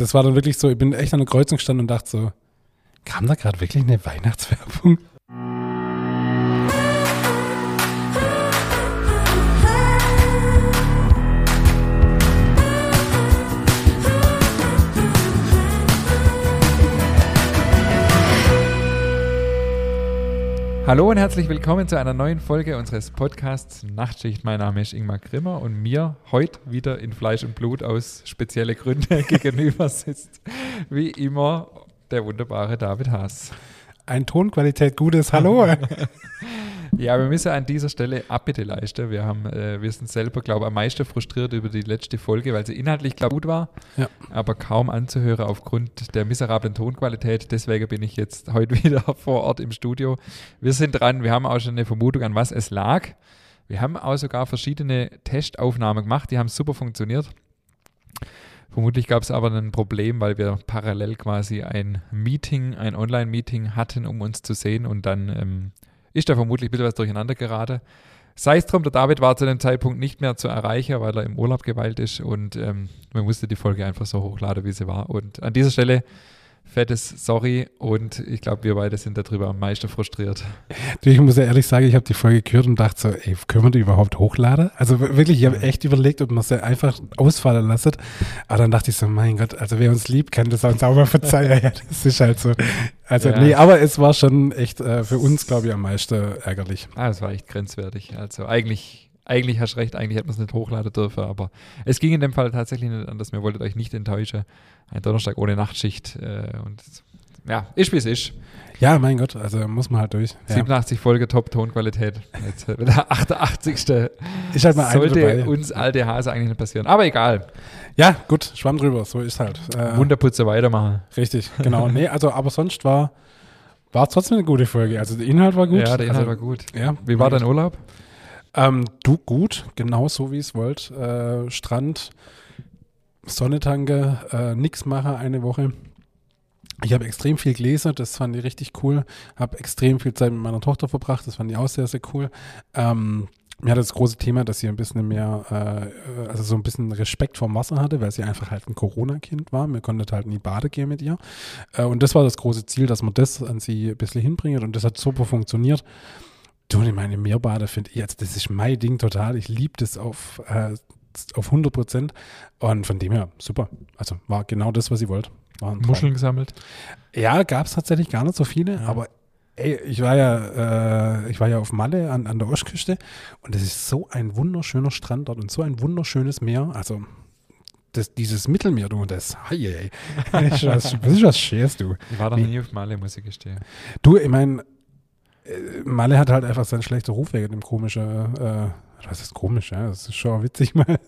das war dann wirklich so, ich bin echt an der Kreuzung gestanden und dachte so, kam da gerade wirklich eine Weihnachtswerbung? Hallo und herzlich willkommen zu einer neuen Folge unseres Podcasts Nachtschicht. Mein Name ist Ingmar Grimmer und mir heute wieder in Fleisch und Blut aus spezielle Gründe gegenüber sitzt, wie immer, der wunderbare David Haas. Ein Tonqualität gutes Hallo. Ja, wir müssen an dieser Stelle Abbitte leisten. Wir, haben, äh, wir sind selber, glaube ich, am meisten frustriert über die letzte Folge, weil sie inhaltlich, glaube gut war, Ja. aber kaum anzuhören aufgrund der miserablen Tonqualität. Deswegen bin ich jetzt heute wieder vor Ort im Studio. Wir sind dran, wir haben auch schon eine Vermutung, an was es lag. Wir haben auch sogar verschiedene Testaufnahmen gemacht, die haben super funktioniert. Vermutlich gab es aber ein Problem, weil wir parallel quasi ein Meeting, ein Online-Meeting hatten, um uns zu sehen und dann ähm, ist da vermutlich ein bisschen was durcheinander geraten. Sei es drum, der David war zu dem Zeitpunkt nicht mehr zu erreichen, weil er im Urlaub geweilt ist und ähm, man musste die Folge einfach so hochladen, wie sie war. Und an dieser Stelle fettes Sorry und ich glaube, wir beide sind darüber am meisten frustriert. Ich muss ja ehrlich sagen, ich habe die Folge gehört und dachte so, ey, können wir die überhaupt hochladen? Also wirklich, ich habe echt überlegt, ob man sie einfach ausfallen lassen. Aber dann dachte ich so, mein Gott, also wer uns liebt, kann das uns auch mal verzeihen. ja, das ist halt so. Also Ja. nee, aber es war schon echt äh, für uns, glaube ich, am meisten ärgerlich. Ah, das war echt grenzwertig. Also eigentlich, eigentlich hast du recht, eigentlich hätte man es nicht hochladen dürfen, aber es ging in dem Fall tatsächlich nicht anders. Wir wollten euch nicht enttäuschen. Ein Donnerstag ohne Nachtschicht äh, und ja, ist wie es ist. Ja, mein Gott, also muss man halt durch. Ja. 87 Folge Top-Tonqualität. Jetzt der 88. Ist halt mal Sollte dabei. uns alte Hase eigentlich nicht passieren. Aber egal. Ja, gut, Schwamm drüber, so ist halt. Äh, Wunderputze weitermachen. Richtig, genau. nee, also aber sonst war war es trotzdem eine gute Folge. Also der Inhalt war gut. Ja, der Inhalt also, war gut. Ja, Wie war dein Urlaub? Ähm, du gut, genau so wie es wollt. Äh, Strand, Sonnetanke, äh, nix mache eine Woche. Ich habe extrem viel gelesen, das fand ich richtig cool. Habe extrem viel Zeit mit meiner Tochter verbracht, das fand ich auch sehr, sehr cool. Ähm, mir hat das große Thema, dass sie ein bisschen mehr, äh, also so ein bisschen Respekt vorm Wasser hatte, weil sie einfach halt ein Corona-Kind war. Wir konnten halt nie Bade gehen mit ihr. Äh, und das war das große Ziel, dass man das an sie ein bisschen hinbringt und das hat super funktioniert. Du, ich meine, Meerbade finde ich jetzt, das ist mein Ding total. Ich liebe das auf, äh, auf 100 Prozent. Und von dem her, super. Also war genau das, was ich wollte. Muscheln gesammelt? Ja, gab es tatsächlich gar nicht so viele, aber ey, ich war ja, äh, ich war ja auf Malle an, an der Ostküste und es ist so ein wunderschöner Strand dort und so ein wunderschönes Meer. Also das, dieses Mittelmeer, du, das, hei, ey, das ist was, Schönes, du. Ich war da Wie- nie auf Male, muss ich gestehen. Du, ich meine, Malle hat halt einfach seinen schlechten Ruf wegen dem komischen, äh, was ist komisch, ja, das ist schon witzig mal,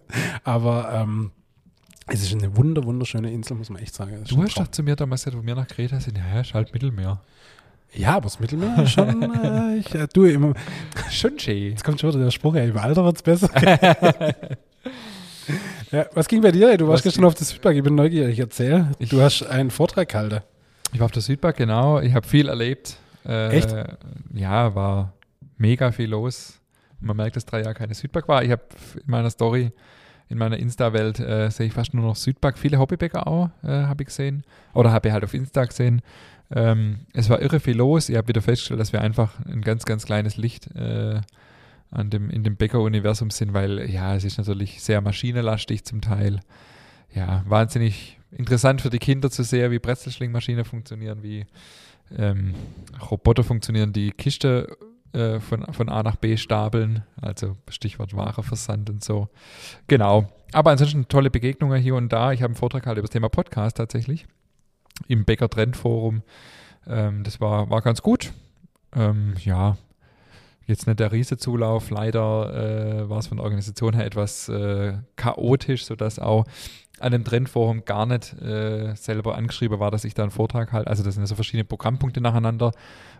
aber ähm, es ist eine wunder, wunderschöne Insel, muss man echt sagen. Das Du hast doch zu mir damals gesagt, wo wir nach Kreta sind, ja, ja, ist halt Mittelmeer. Ja, aber das Mittelmeer ist schon, äh, ich, äh, du, immer, Schon schön. jetzt kommt schon wieder der Spruch, ja, im Alter wird's besser. ja, was ging bei dir? ey? Du warst gestern auf der Südbank, ich bin neugierig, erzähl. Ich- du hast einen Vortrag gehalten. Ich war auf der Südbank, genau. Ich habe viel erlebt. Äh, Echt? Ja, war mega viel los. Man merkt, dass drei Jahre keine Südbank war. Ich habe in meiner Story, in meiner Insta-Welt, äh, sehe ich fast nur noch Südbank. Viele Hobbybäcker auch, äh, habe ich gesehen. Oder habe ich halt auf Insta gesehen. Ähm, es war irre viel los. Ich habe wieder festgestellt, dass wir einfach ein ganz, ganz kleines Licht äh, an dem, in dem Bäcker-Universum sind, weil ja, es ist natürlich sehr maschinenlastig zum Teil. Ja, wahnsinnig interessant für die Kinder zu sehen, wie Brezelschlingmaschinen funktionieren, wie ähm, Roboter funktionieren, die Kiste äh, von, von A nach B stapeln, also Stichwort Wareversand und so. Genau. Aber ansonsten tolle Begegnungen hier und da. Ich habe einen Vortrag halt über das Thema Podcast tatsächlich im Bäcker Trend Forum. Ähm, das war, war ganz gut. Ähm, ja, jetzt nicht der Riesenzulauf. Leider äh, war es von der Organisation her etwas äh, chaotisch, sodass auch an dem Trendforum gar nicht äh, selber angeschrieben war, dass ich da einen Vortrag halte. Also das sind ja so verschiedene Programmpunkte nacheinander.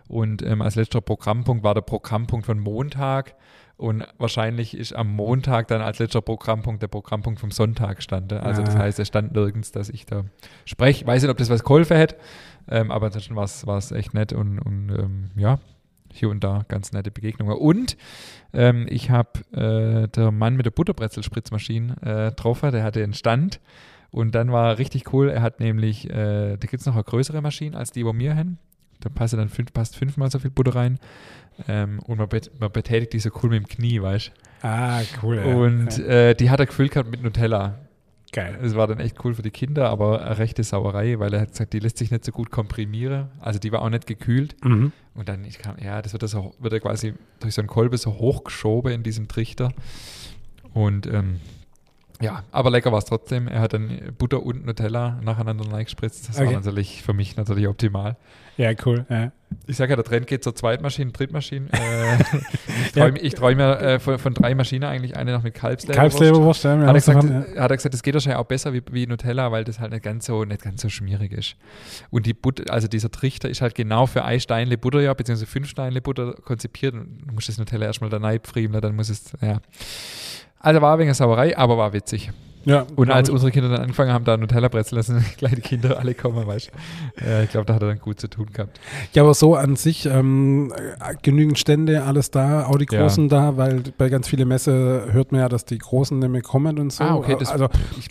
Und ähm, als letzter Programmpunkt war der Programmpunkt von Montag. Und wahrscheinlich ist am Montag dann als letzter Programmpunkt der Programmpunkt vom Sonntag stand. Also das Ah. heißt, es stand nirgends, dass ich da spreche. Weiß nicht, ob das was geholfen hätte, ähm, aber ansonsten war es echt nett und, und ähm, ja, hier und da ganz nette Begegnungen. Und ähm, ich habe äh, der Mann mit der Butterbrezel-Spritzmaschine äh, getroffen, der hatte einen Stand Und dann war richtig cool, er hat nämlich, äh, da gibt es noch eine größere Maschine als die, wo wir haben. Da passt dann fünf, passt fünfmal so viel Butter rein. Ähm, und man, bet, man betätigt die so cool mit dem Knie, weißt du? Ah, cool. Ja. Und ja. äh, die hat er gefüllt gehabt mit Nutella. Geil. Es war dann echt cool für die Kinder, aber eine rechte Sauerei, weil er hat gesagt, die lässt sich nicht so gut komprimieren. Also die war auch nicht gekühlt. Mhm. Und dann, ich kam, ja, das wird, so, wird er quasi durch so einen Kolbe so hochgeschoben in diesem Trichter. Und ähm, ja, aber lecker war es trotzdem. Er hat dann Butter und Nutella nacheinander reingespritzt. Das Okay. war natürlich für mich natürlich optimal. Ja, cool. Ja. Ich sage ja, der Trend geht zur Zweitmaschine, Drittmaschine. Äh, ich Ja. träume ich träum mir äh, von, von drei Maschinen eigentlich eine noch mit Kalbsleberwurst. Kalbsleberwurst, ja. Hat er, haben gesagt, ja. hat er gesagt, das geht wahrscheinlich auch besser wie, wie Nutella, weil das halt nicht ganz so, nicht ganz so schmierig ist. Und die Butter, also dieser Trichter ist halt genau für ein Steinle Butter, ja, beziehungsweise fünf Steinle Butter konzipiert. Du musst das Nutella erstmal da reinfriemeln, dann muss es, ja. Also war wenig eine Sauerei, aber war witzig. Ja, Und als unsere Kinder dann angefangen haben, da Nutella brezeln lassen, kleine Kinder alle kommen, weißt du. Äh, ich glaube, da hat er dann gut zu tun gehabt. ja, aber so an sich ähm, äh, genügend Stände, alles da, auch die Ja. Großen da, weil bei ganz vielen Messe hört man ja, dass die Großen nicht mehr kommen und so. Ah, okay, das- also,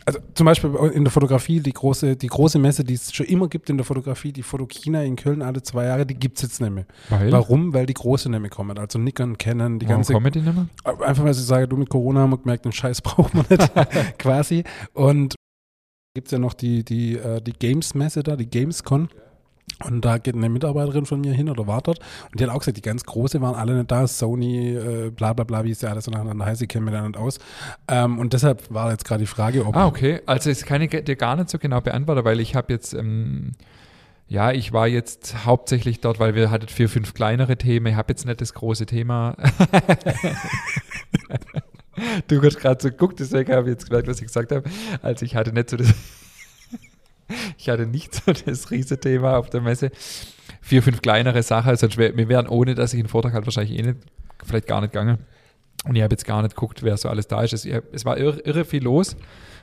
also zum Beispiel in der Fotografie, die große, die große Messe, die es schon immer gibt in der Fotografie, die Fotokina in Köln alle zwei Jahre, die gibt es jetzt nicht mehr. Weil? Warum? Weil die Große nicht mehr kommen. Also Nikon, Canon, die Warum ganze kommen die nicht mehr? Einfach weil sie sagen, du mit Corona haben wir gemerkt, den Scheiß braucht man nicht, quasi. Und gibt es ja noch die, die, äh, die Games-Messe da, die Gamescon. Und da geht eine Mitarbeiterin von mir hin oder war dort. Und die hat auch gesagt, die ganz große waren alle nicht da. Sony, äh, bla bla bla, wie es ja alles so nacheinander heißt, die kennen wir da nicht aus. Ähm, und deshalb war jetzt gerade die Frage, ob. Ah, okay. Also das kann ich dir gar nicht so genau beantworten, weil ich habe jetzt, ähm, ja, ich war jetzt hauptsächlich dort, weil wir hatten vier, fünf kleinere Themen. Ich habe jetzt nicht das große Thema. du hast gerade so geguckt, deswegen habe ich jetzt gemerkt, was ich gesagt habe. Also ich hatte nicht so das, ich hatte nicht so das Riesenthema auf der Messe. Vier, fünf kleinere Sachen, sonst wär, wir wären ohne, dass ich einen Vortrag hatte, wahrscheinlich eh nicht, vielleicht gar nicht gegangen. Und ich habe jetzt gar nicht geguckt, wer so alles da ist. Es, es war irre, irre viel los.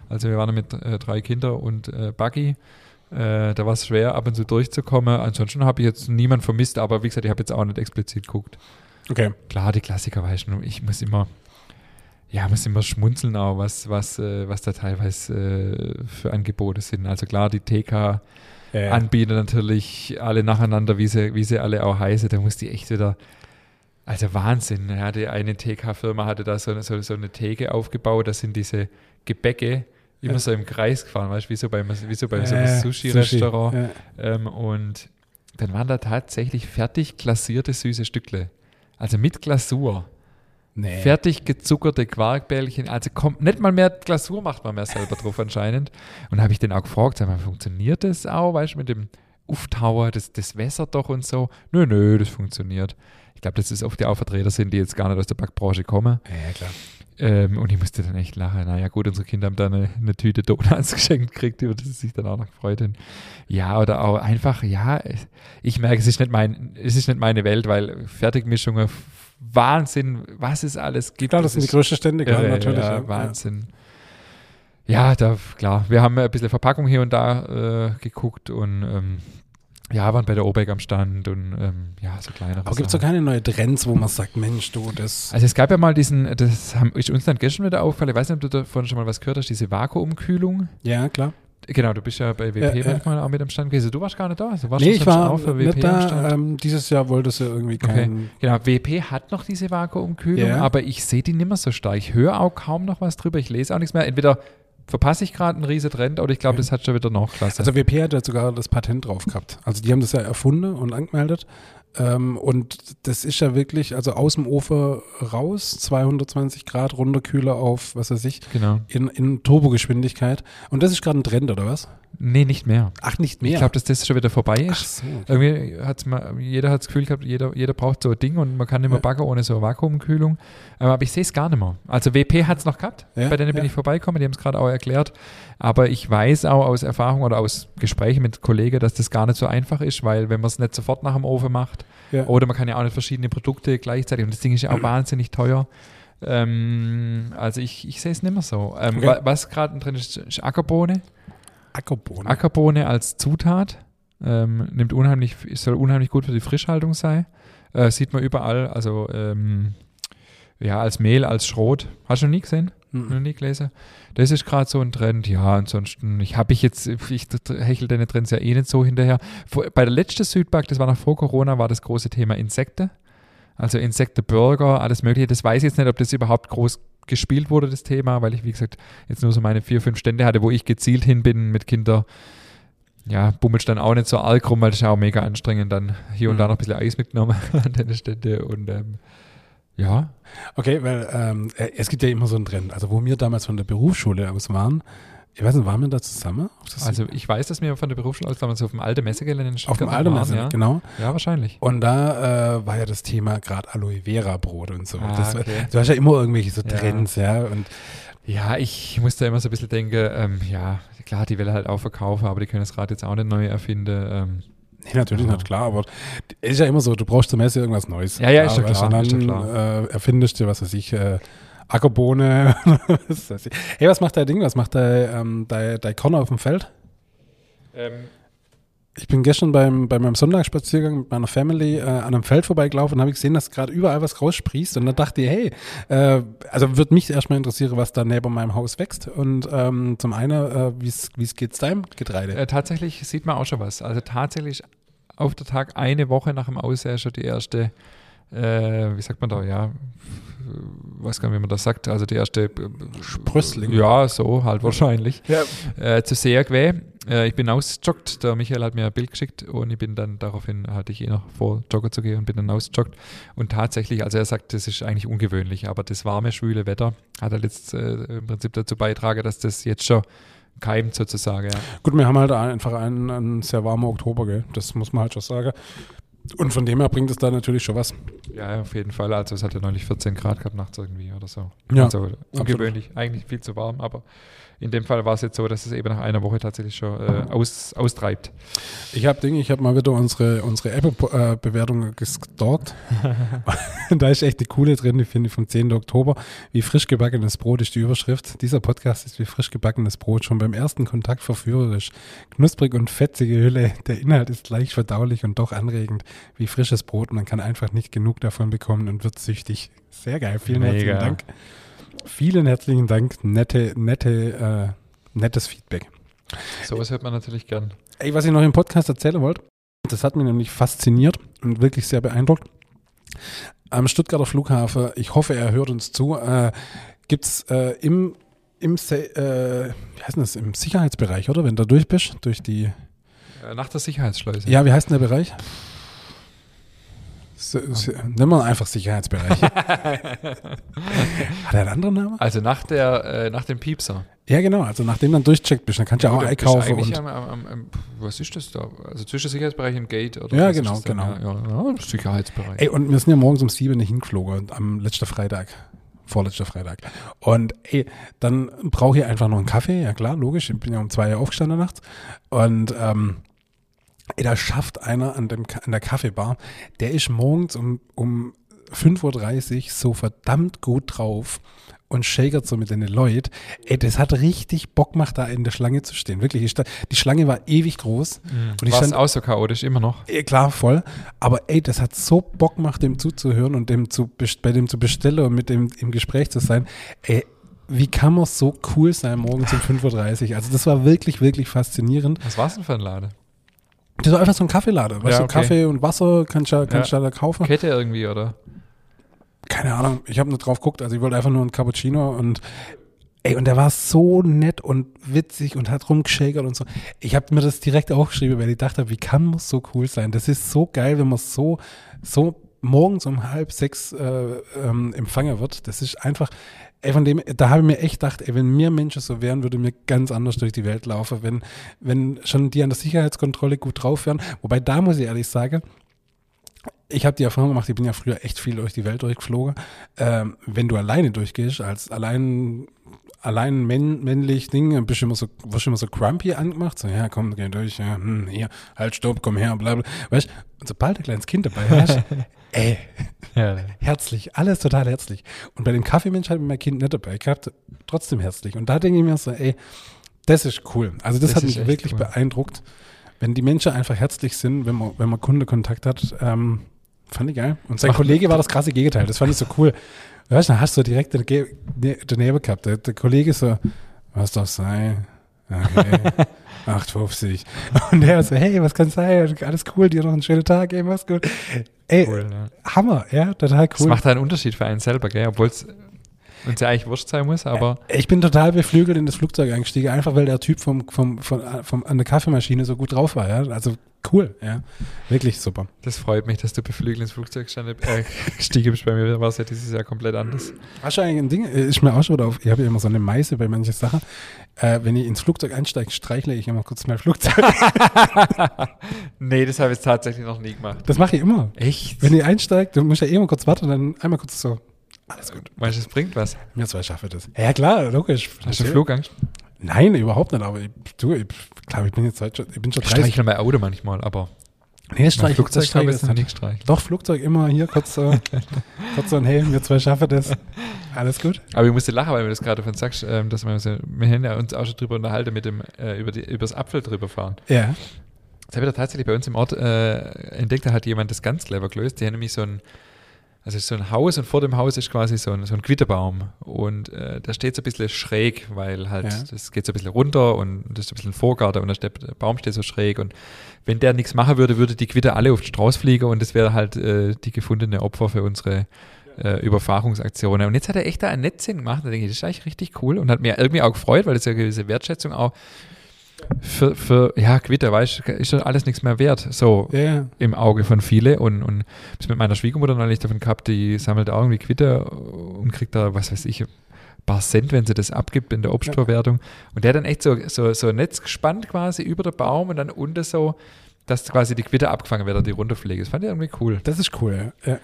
Also wir waren mit äh, drei Kindern und äh, Buggy. Äh, da war es schwer, ab und zu durchzukommen. Ansonsten habe ich jetzt niemanden vermisst, aber wie gesagt, ich habe jetzt auch nicht explizit geguckt. Okay. Klar, die Klassiker, weißt du, ich muss immer, ja, muss immer schmunzeln auch, was, was, äh, was da teilweise äh, für Angebote sind. Also klar, die TK Anbieter natürlich alle nacheinander, wie sie, wie sie alle auch heißen, da muss die echt wieder, also Wahnsinn. Ja, die eine TK-Firma hatte da so, eine- so, so eine Theke aufgebaut, da sind diese Gebäcke immer so im Kreis gefahren, weißt du, wie so beim, wie so beim so Äh, einem Sushi-Restaurant. Sushi. Ähm, und dann waren da tatsächlich fertig glasierte süße Stückle. Also mit Glasur. Nee. Fertig gezuckerte Quarkbällchen. Also kommt nicht mal mehr Glasur macht man mehr selber drauf anscheinend. Und habe ich den auch gefragt, sag mal, funktioniert das auch, weißt du, mit dem Uftauer, das, das wässert doch und so. Nö, nö, das funktioniert. Ich glaube, dass es oft ja auch Vertreter sind, die jetzt gar nicht aus der Backbranche kommen. Ja, ja, klar. Ähm, und ich musste dann echt lachen. Naja, gut, unsere Kinder haben da eine, eine Tüte Donuts geschenkt gekriegt, über das sie sich dann auch noch gefreut haben. Ja, oder auch einfach, ja, ich merke, es ist nicht, mein, es ist nicht meine Welt, weil Fertigmischungen, Wahnsinn, was es alles gibt. Klar, das sind die größten Stände, klar, irre, natürlich. Ja, ja. Wahnsinn. Ja, da, klar, wir haben ein bisschen Verpackung hier und da äh, geguckt und ähm, ja, waren bei der Obeck am Stand und ähm, ja, so kleinere Aber gibt es so Sachen. keine neuen Trends, wo man sagt, Mensch, du, das. Also es gab ja mal diesen, das haben, ist uns dann gestern wieder aufgefallen, ich weiß nicht, ob du davon schon mal was gehört hast, diese Vakuumkühlung. Ja, klar. Genau, du bist ja bei WP Ja, ja. manchmal auch mit am Stand gewesen. Du warst gar nicht da. Du warst Nee, ich war auch für nicht WP am da. Stand. Ähm, dieses Jahr wollte sie irgendwie kein. Genau, WP hat noch diese Vakuumkühlung, Ja. aber ich sehe die nicht mehr so stark. Ich höre auch kaum noch was drüber. Ich lese auch nichts mehr. Entweder verpasse ich gerade einen riesen Trend oder ich glaube, das hat schon wieder Nachklasse. Also WP hat ja sogar das Patent drauf gehabt. Also die haben das ja erfunden und angemeldet. Ähm, und das ist ja wirklich, also aus dem Ofen raus, 220 Grad Runterkühler auf, was weiß ich, genau. in, in Turbogeschwindigkeit. Und das ist gerade ein Trend, oder was? Nee, nicht mehr. Ach, nicht mehr. Ich glaube, dass das schon wieder vorbei Ach ist. so. Irgendwie hat's mal, jeder hat das Gefühl gehabt, jeder, jeder braucht so ein Ding und man kann nicht mehr Ja. backen ohne so eine Vakuumkühlung. Ähm, aber ich sehe es gar nicht mehr. Also WP hat es noch gehabt, Ja, bei denen bin ja. ich vorbeigekommen, die haben es gerade auch erklärt. Aber ich weiß auch aus Erfahrung oder aus Gesprächen mit Kollegen, dass das gar nicht so einfach ist, weil wenn man es nicht sofort nach dem Ofen macht oder man kann ja auch nicht verschiedene Produkte gleichzeitig und das Ding ist ja auch wahnsinnig teuer. Ähm, also ich, ich sehe es nicht mehr so. Ähm, Okay. wa- Was gerade drin ist, ist Ackerbohne. Ackerbohnen. Ackerbohne als Zutat. Ähm, nimmt unheimlich, soll unheimlich gut für die Frischhaltung sein. Äh, sieht man überall. Also ähm, ja, als Mehl, als Schrot. Hast du noch nie gesehen? Mhm. Noch nie gelesen? Das ist gerade so ein Trend. Ja, ansonsten, ich habe ich jetzt, ich hechel deine Trends ja eh nicht so hinterher. Vor, bei der letzten Südpark, das war noch vor Corona, war das große Thema Insekten. Also Insektenburger, alles Mögliche. Das weiß ich jetzt nicht, ob das überhaupt groß gespielt wurde, das Thema, weil ich, wie gesagt, jetzt nur so meine vier, fünf Stände hatte, wo ich gezielt hin bin mit Kindern. Ja, bummelst dann auch nicht so arg rum, weil das ist auch mega anstrengend. Dann hier und da Mhm. noch ein bisschen Eis mitgenommen an den Stände und ähm, ja, Okay, weil ähm, äh, es gibt ja immer so einen Trend. Also wo wir damals von der Berufsschule aus waren, ich weiß nicht, waren wir da zusammen? Auf das- also ich weiß, dass wir von der Berufsschule aus damals auf dem alten Messegelände in auf Stuttgart dem Alten waren, ja. genau. Ja, wahrscheinlich. Und da äh, war ja das Thema gerade Aloe Vera Brot und so. Ah, das, okay. Du hast ja immer irgendwelche so Ja. Trends, ja. Und Ja, ich muss da immer so ein bisschen denken, ähm, ja, klar, die will halt auch verkaufen, aber die können das Rad jetzt auch nicht neu erfinden. Ähm, nee, natürlich Ja. nicht klar, aber ist ja immer so, du brauchst zur Messe irgendwas Neues. Ja, ja, ist ja klar, Und ist ja dann klar. Äh, erfindest du, was weiß ich, äh, Ackerbohne. hey, was macht dein Ding? Was macht dein, ähm, dein, dein Corner auf dem Feld? ähm, Ich bin gestern beim, bei meinem Sonntagsspaziergang mit meiner Family äh, an einem Feld vorbeigelaufen und habe gesehen, dass gerade überall was raussprießt. Und dann dachte ich, hey, äh, also würde mich erstmal interessieren, was da neben meinem Haus wächst. Und ähm, zum einen, äh, wie es geht's deinem Getreide? äh, tatsächlich sieht man auch schon was. Also tatsächlich auf der Tag eine Woche nach dem Aussehen schon die erste, äh, wie sagt man da, ja, weiß gar nicht, wie man das sagt, also die erste äh, Sprössling. Ja, so halt wahrscheinlich. Ja. Äh, zu sehr gewesen. Äh, ich bin ausgejoggt. Der Michael hat mir ein Bild geschickt und ich bin dann daraufhin, hatte ich eh noch vor, joggen zu gehen und bin dann ausgejoggt. Und tatsächlich, also er sagt, das ist eigentlich ungewöhnlich, aber das warme, schwüle Wetter hat halt jetzt äh, im Prinzip dazu beitragen, dass das jetzt schon keimt sozusagen. Ja. Gut, wir haben halt einfach einen, einen sehr warmen Oktober, gell? Das muss man halt schon sagen. Und von dem her bringt es da natürlich schon was. ja, auf jeden Fall. Also es hat ja neulich 14 Grad gehabt nachts irgendwie oder so. Ja, also ungewöhnlich, eigentlich viel zu warm, aber in dem Fall war es jetzt so, dass es eben nach einer Woche tatsächlich schon äh, aus, austreibt. Ich habe Dinge, ich habe mal wieder unsere, unsere Apple-Bewertung gestalkt. da ist echt eine coole drin, ich finde, vom 10. Oktober. Wie frisch gebackenes Brot ist die Überschrift. Dieser Podcast ist wie frisch gebackenes Brot, schon beim ersten Kontakt verführerisch. Knusprig und fetzige Hülle. Der Inhalt ist leicht verdaulich und doch anregend. Wie frisches Brot. Man kann einfach nicht genug davon bekommen und wird süchtig. Sehr geil. Vielen Mega. herzlichen Dank. Vielen herzlichen Dank. Nette, nette, äh, nettes Feedback. Sowas hört man natürlich gern. Ey, was ich noch im Podcast erzählen wollte, das hat mich nämlich fasziniert und wirklich sehr beeindruckt. Am Stuttgarter Flughafen, ich hoffe, er hört uns zu, äh, gibt es äh, im, im, äh, wie heißt denn das, im Sicherheitsbereich, oder? Wenn du durch bist, durch die, Äh, Nach der Sicherheitsschleuse. ja, wie heißt denn der Bereich? So, so, nimm mal einfach Sicherheitsbereich. Hat er einen anderen Namen? Also nach, der, äh, nach dem Piepser. Ja, genau. Also nachdem dann durchcheckt bist, dann kannst du ja auch einkaufen. Und, am, am, am, was ist das da? Also zwischen Sicherheitsbereich und Gate? Oder Ja, genau, genau. Ja, ja, ja, Sicherheitsbereich. Ey, und wir sind ja morgens um sieben hingeflogen, und am letzten Freitag, vorletzter Freitag. Und ey, dann brauche ich einfach noch einen Kaffee, ja klar, logisch, ich bin ja um zwei Uhr aufgestanden nachts. Und ähm, ey, da schafft einer an, dem, an der Kaffeebar, der ist morgens um, um 5.30 Uhr so verdammt gut drauf und shakert so mit den Leuten. Ey, das hat richtig Bock gemacht, da in der Schlange zu stehen. Wirklich, die Schlange war ewig groß. Und ich stand auch so chaotisch, immer noch? Eh, klar, voll. Aber ey, das hat so Bock gemacht, dem zuzuhören und dem zu, bei dem zu bestellen und mit dem im Gespräch zu sein. Ey, wie kann man so cool sein morgens um 5.30 Uhr? Also das war wirklich, wirklich faszinierend. Was war es denn für ein Laden? Das war einfach so ein Kaffeeladen. Weißt Ja, du, okay. Kaffee und Wasser kannst du kannst Ja. du da kaufen. Kette irgendwie, oder? Keine Ahnung, ich habe nur drauf geguckt. Also ich wollte einfach nur einen Cappuccino und ey, und der war so nett und witzig und hat rumgeschägert und so. Ich habe mir das direkt aufgeschrieben, weil ich dachte, wie kann man so cool sein? Das ist so geil, wenn man so, so morgens um halb sechs äh, ähm, empfangen wird. Das ist einfach, ey, von dem, da habe ich mir echt gedacht, ey, wenn mir Menschen so wären, würde mir ganz anders durch die Welt laufen, wenn, wenn schon die an der Sicherheitskontrolle gut drauf wären. Wobei da muss ich ehrlich sagen, ich habe die Erfahrung gemacht, ich bin ja früher echt viel durch die Welt durchgeflogen. Ähm, wenn du alleine durchgehst, als allein, allein männ, männlich Ding, bist du immer so, wirst immer so grumpy angemacht, so, ja, komm, geh durch, ja, hm, hier, halt, stopp, komm her, bla, bla. Weißt und sobald du ein kleines Kind dabei hast, ey, Ja. herzlich, alles total herzlich. Und bei dem Kaffeemensch hat mir mein Kind nicht dabei gehabt, trotzdem herzlich. Und da denke ich mir so, ey, das ist cool. Also das, Das hat mich wirklich cool. beeindruckt, wenn die Menschen einfach herzlich sind, wenn man, wenn man Kundenkontakt hat. Ähm, Fand ich geil. Und sein Kollege war das krasse Gegenteil. Das fand ich so cool. Weißt du, dann hast du direkt den Ge- ne- gehabt. Der, der Kollege so, was darf sein? Okay. 8,50. Und der so, hey, was kann sein? Alles cool, dir noch einen schönen Tag, ey, mach's gut. Ey, Cool, ja. Hammer, ja, total Das cool. macht einen Unterschied für einen selber, gell? Obwohl es uns ja eigentlich wurscht sein muss, aber Ich bin total beflügelt in das Flugzeug eingestiegen, einfach weil der Typ vom, vom, von, vom, an der Kaffeemaschine so gut drauf war, ja. Also cool, ja. Wirklich super. das freut mich, dass du beflügelt ins Flugzeug äh, gestiegen bist. Bei mir war es ja dieses Jahr komplett anders. Hast du eigentlich ein Ding, ist mir auch schon auf, ich habe ja immer so eine Meise bei manchen Sachen. Äh, wenn ich ins Flugzeug einsteige, streichle ich immer kurz mein Flugzeug. nee, das habe ich tatsächlich noch nie gemacht. Das mache ich immer. Echt? Wenn ich einsteige, dann muss ich ja eh immer kurz warten und dann einmal kurz so, alles gut. Meinst du, das bringt was? Wir zwei schaffen das. Ja klar, logisch. Hast du Flugangst? Nein, überhaupt nicht, aber ich, du, ich glaube, ich bin jetzt heute schon, ich bin schon Ich 30. streichle mein Auto manchmal, aber Nee, streich, Flugzeug das streich jetzt nie nicht. gestreichelt. Doch, Flugzeug immer hier kurz so, kurz so ein Helm, wir zwei schaffen das. Alles gut? Aber ich musste lachen, weil du das gerade von sagst, ähm, dass wir, so, wir ja uns auch schon drüber unterhalten mit dem, äh, über, die, über das Apfel drüber fahren. Ja. Das habe ich da tatsächlich bei uns im Ort äh, entdeckt, da hat jemand das ganz clever gelöst. Die haben nämlich so ein, also es ist so ein Haus und vor dem Haus ist quasi so ein, so ein Quitterbaum. Und äh, der steht so ein bisschen schräg, weil halt, Ja. das geht so ein bisschen runter und das ist ein bisschen ein Vorgarten und der Baum steht so schräg. Und wenn der nichts machen würde, würde die Quitter alle auf den Strauß fliegen und das wäre halt äh, die gefundene Opfer für unsere äh, Überfahrungsaktionen. Und jetzt hat er echt da ein Netzchen gemacht. Da denke ich, das ist eigentlich richtig cool und hat mir irgendwie auch gefreut, weil das ja eine gewisse Wertschätzung auch für, für ja, Quitter, weißt du, ist ja alles nichts mehr wert, so Ja, ja. im Auge von viele. Und, und bis mit meiner Schwiegermutter neulich davon gehabt, die sammelt auch irgendwie Quitter und kriegt da, was weiß ich, ein paar Cent, wenn sie das abgibt in der Obstverwertung. Und der hat dann echt so, so, so ein Netz gespannt quasi über den Baum und dann unten so, dass quasi die Quitter abgefangen wird, die runterfliegen. Das fand ich irgendwie cool. Das ist cool. Ja.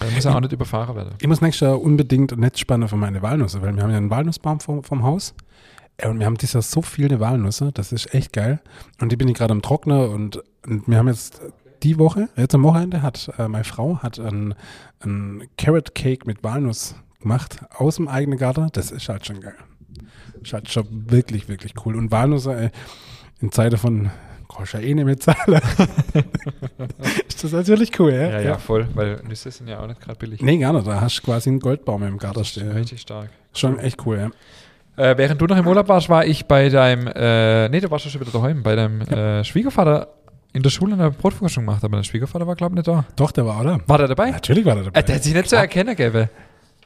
Da muss er auch nicht überfahren werden. Ich muss nächstes Jahr unbedingt ein Netz spannen für meine Walnüsse, weil wir haben ja einen Walnussbaum vom, vom Haus. Äh, Und wir haben dieses Jahr so viele Walnüsse, das ist echt geil. Und die bin ich gerade am Trockner und, und wir haben jetzt die Woche, jetzt am Wochenende, hat äh, meine Frau hat ein, ein Carrot Cake mit Walnuss gemacht aus dem eigenen Garten. Das ist halt schon geil. Ist halt schon wirklich, wirklich cool. Und Walnüsse äh, in Zeiten von kannst ja eh nicht mehr zahlen. ist das natürlich cool, ja? Ja, ja, voll, weil Nüsse sind ja auch nicht gerade billig. Nee, gar nicht. Da hast du quasi einen Goldbaum im Garten stehen. Richtig stark. Schon echt cool, ja. Äh, während du noch im Urlaub warst, war ich bei deinem, äh, nee, du warst ja schon wieder daheim, bei deinem äh, Schwiegervater in der Schule eine Brotforschung gemacht, aber der Schwiegervater war, glaube ich, nicht da. Doch, der war, oder? War der dabei? Natürlich war der dabei. Äh, der hat sich nicht zu erkennen gegeben.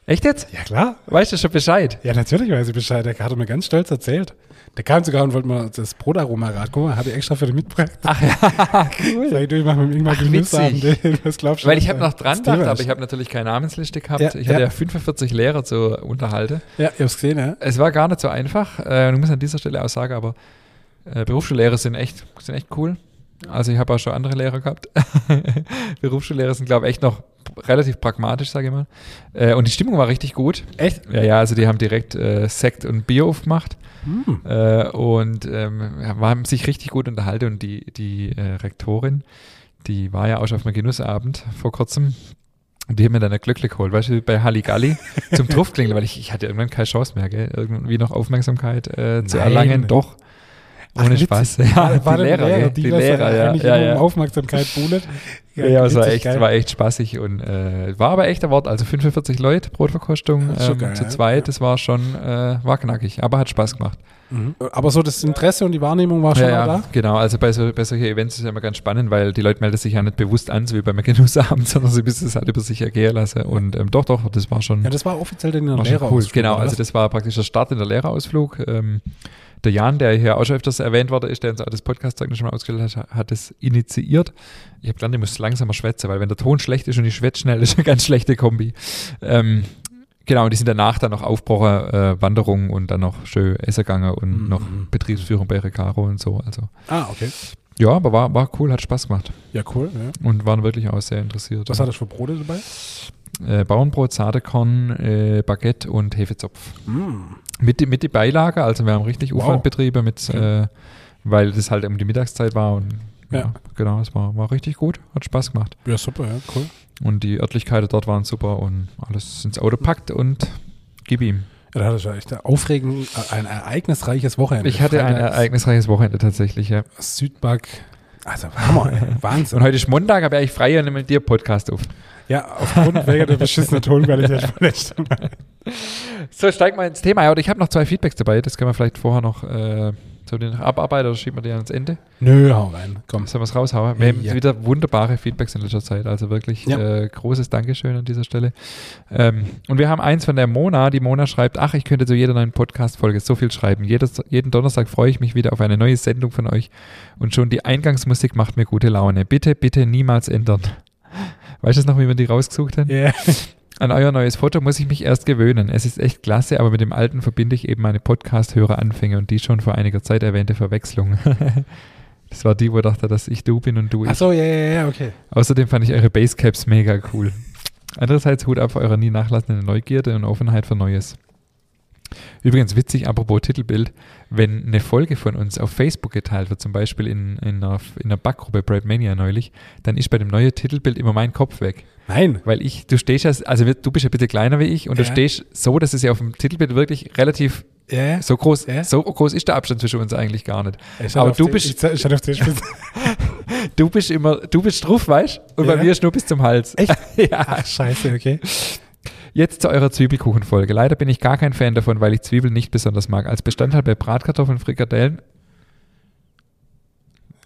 Echt jetzt? ja, klar. Weißt du schon Bescheid? Ja, natürlich weiß ich Bescheid. Der hat mir ganz stolz erzählt. Der kam sogar und wollte mal das Brotaroma-Rad. Guck mal, habe ich extra für dich mitgebracht. Ach ja, cool. Sag ich, du, ich mach mit Ingmar Gemüseabend. Was glaubst du? Weil ich habe noch dran gedacht, aber ich habe natürlich keine Namensliste gehabt. Ja, ich hatte ja. ja 45 Lehrer zu unterhalten. Ja, ich hab's gesehen, ja. Es war gar nicht so einfach. Äh, du musst an dieser Stelle auch sagen, aber äh, Berufsschullehrer sind echt, sind echt cool. Also ich habe auch schon andere Lehrer gehabt. Berufsschullehrer sind, glaube ich, echt noch relativ pragmatisch, sage ich mal. Äh, und die Stimmung war richtig gut. Echt? Ja, ja, also die haben direkt äh, Sekt und Bier aufgemacht Hm. äh, und ähm, haben sich richtig gut unterhalten. Und die, die äh, Rektorin, die war ja auch schon auf einem Genussabend vor kurzem. Und die haben mir dann ein Glöckle geholt, weißt du, bei Halligalli zum Truffklingeln, weil ich, ich hatte irgendwann keine Chance mehr, gell? irgendwie noch Aufmerksamkeit äh, zu Nein. erlangen. Doch. Ach, Ohne witzig. Spaß. War, war die Lehrer, Lehrer, die, die das Lehrer, ja. eigentlich ja, immer um ja. Aufmerksamkeit buhlet. Ja, ja, es war echt, geil. war echt spaßig und äh, war aber echt ein Wort. Also 45 Leute, Brotverkostung ähm, geil, zu ja. zweit, Ja. das war schon, äh, war knackig, aber hat Spaß gemacht. Mhm. Aber so das Interesse und die Wahrnehmung war schon ja, ja, genau. Also bei, so, bei solchen Events ist es ja immer ganz spannend, weil die Leute melden sich ja nicht bewusst an, so wie beim Genussabend, sondern sie müssen es halt über sich ergehen lassen. Und ähm, doch, doch, das war schon, da. Ja, das war offiziell dann der schon cool. Lehrerausflug. Genau, also das war praktisch der Start in der Lehrerausflug. Ähm, der Jan, der hier auch schon öfters erwähnt worden ist, der uns auch das Podcast-Zeugnis schon mal ausgestellt hat, hat es initiiert. Ich habe gelernt, ich muss langsamer schwätzen, weil wenn der Ton schlecht ist und ich schwätze schnell, ist eine ganz schlechte Kombi. Ähm, genau, und die sind danach dann noch aufgebrochen, äh, Wanderungen und dann noch schön essen gegangen und Mhm. noch Betriebsführung bei Recaro und so. Also Ah, okay. ja, aber war, war cool, hat Spaß gemacht Ja, cool. Ja. und waren wirklich auch sehr interessiert. Was hat das für Brote dabei? Äh, Bauernbrot, Sadekorn, äh, Baguette und Hefezopf. Mm. Mit, die- mit die Beilage, also wir haben richtig Wow. Aufwandbetriebe mit, Okay. äh, weil das halt um die Mittagszeit war und ja, Ja. genau, es war, war richtig gut, hat Spaß gemacht. Ja, super, ja, cool. Und die Örtlichkeiten dort waren super und alles ins Auto packt und gib ihm. Ja, da hatte ich ja echt ein aufregend, ein ereignisreiches Wochenende. Ich hatte ein Freitags ereignisreiches Wochenende tatsächlich, ja. Südback Also Hammer, ey. Wahnsinn. Und heute ist Montag, aber ich frei und nehme mit dir Podcast auf. Ja, aufgrund wegen der beschissenen Tonqualität von letztem Mal. So, steig mal ins Thema. Ja, und ich habe noch zwei Feedbacks dabei. Das können wir vielleicht vorher noch äh, so den abarbeiten oder schieben wir die ans Ende. Nö, hau rein. Komm. Sollen wir es raushauen? Wir haben Ja. wieder wunderbare Feedbacks in letzter Zeit. Also wirklich Ja. äh, großes Dankeschön an dieser Stelle. Ähm, und wir haben eins von der Mona. Die Mona schreibt, ach, ich könnte zu jeder neuen Podcast-Folge so viel schreiben. Jedes, jeden Donnerstag freue ich mich wieder auf eine neue Sendung von euch. Und schon die Eingangsmusik macht mir gute Laune. Bitte, bitte niemals ändern. Weißt du noch, wie wir die rausgesucht haben? Ja. An euer neues Foto muss ich mich erst gewöhnen. Es ist echt klasse, aber mit dem alten verbinde ich eben meine Podcast-Hörer-Anfänge und die schon vor einiger Zeit erwähnte Verwechslung. das war die, wo ich dachte, dass ich du bin und du ich. Achso, ja, ja, ja, okay. Außerdem fand ich eure Basecaps mega cool. Andererseits Hut ab für eure nie nachlassende Neugierde und Offenheit für Neues. Übrigens witzig, apropos Titelbild, wenn eine Folge von uns auf Facebook geteilt wird, zum Beispiel in, in, einer, in einer Backgruppe Breadmania neulich, dann ist bei dem neuen Titelbild immer mein Kopf weg. Nein. Weil ich, du stehst ja, also du bist ja bisschen kleiner wie ich und du Ja. stehst so, dass es ja auf dem Titelbild wirklich relativ Ja. so groß, Ja. so groß ist der Abstand zwischen uns eigentlich gar nicht. Ich Aber du auf bist- ich, ich auf. Du bist immer, du bist drauf, weißt Und bei mir ist nur bis zum Hals. Echt? ja. Ach, scheiße, okay. Jetzt zu eurer Zwiebelkuchenfolge. Leider bin ich gar kein Fan davon, weil ich Zwiebeln nicht besonders mag. Als Bestandteil bei Bratkartoffeln, Frikadellen.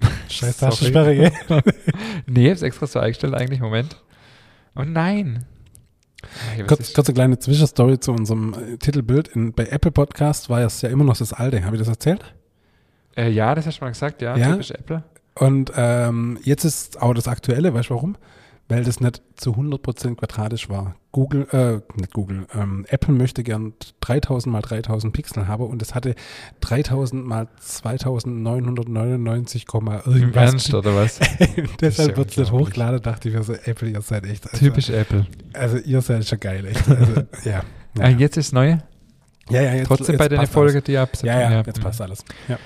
Scheiß. Taschensperre, gell? Nee, hab's extra so eingestellt eigentlich. Moment. Oh nein. Hey, Kurz, kurze kleine Zwischenstory zu unserem äh, Titelbild. In, bei Apple Podcast war es ja immer noch das alte. Habe ich das erzählt? äh, ja, das hast du mal gesagt, ja. Ja? Typisch Apple. Und ähm, jetzt ist aber das aktuelle, weißt du warum? Weil das nicht zu 100% quadratisch war. Google, äh, nicht Google, ähm, Apple möchte gern 3000 mal 3000 Pixel haben und es hatte 3000 mal 2999, Komma Im irgendwas. Ernst, oder was? Deshalb ja wird es nicht hochgeladen, dachte ich mir so, Apple, ihr seid echt. Also, Typisch Apple. Also ihr seid schon geil, echt. Also, ja. Ah, Ja, jetzt ist Neue. ja, ja jetzt, Trotzdem jetzt bei passt Folge, alles. die ab. Ja, ja, jetzt Mhm. passt alles. Ja.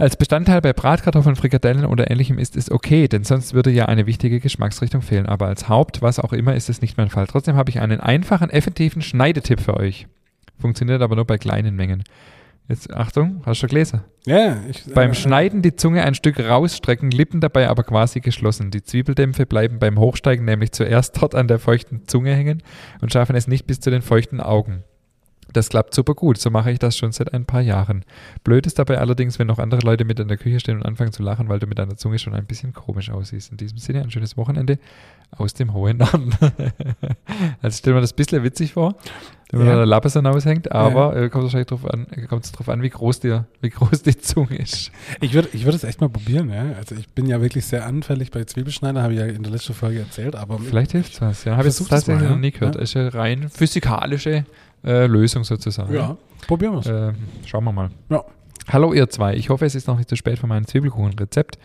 Als Bestandteil bei Bratkartoffeln, Frikadellen oder ähnlichem ist es okay, denn sonst würde ja eine wichtige Geschmacksrichtung fehlen. Aber als Haupt, was auch immer, ist es nicht mein Fall. Trotzdem habe ich einen einfachen, effektiven Schneidetipp für euch. Funktioniert aber nur bei kleinen Mengen. Jetzt Achtung, hast du gelesen? Ja, ich, Beim äh, Schneiden die Zunge ein Stück rausstrecken, Lippen dabei aber quasi geschlossen. Die Zwiebeldämpfe bleiben beim Hochsteigen nämlich zuerst dort an der feuchten Zunge hängen und schaffen es nicht bis zu den feuchten Augen. Das klappt super gut, so mache ich das schon seit ein paar Jahren. Blöd ist dabei allerdings, wenn noch andere Leute mit in der Küche stehen und anfangen zu lachen, weil du mit deiner Zunge schon ein bisschen komisch aussiehst. In diesem Sinne ein schönes Wochenende aus dem hohen Norden. also stell mir das ein bisschen witzig vor, wenn man Ja. da der Lappe so raushängt, aber äh, kommt wahrscheinlich drauf an, äh, kommt es drauf an, wie groß, dir, wie groß die Zunge ist. Ich würde ich würd es echt mal probieren, ja. Also ich bin ja wirklich sehr anfällig bei Zwiebelschneiden, habe ich ja in der letzten Folge erzählt, aber Vielleicht hilft es was. Ja, habe ich tatsächlich mal, noch nie ja. gehört. Ja. Das ist eine rein physikalische äh, Lösung sozusagen. ja, probieren wir es. Äh, schauen wir mal. Ja. Hallo ihr zwei. Ich hoffe, es ist noch nicht zu spät für mein Zwiebelkuchenrezept.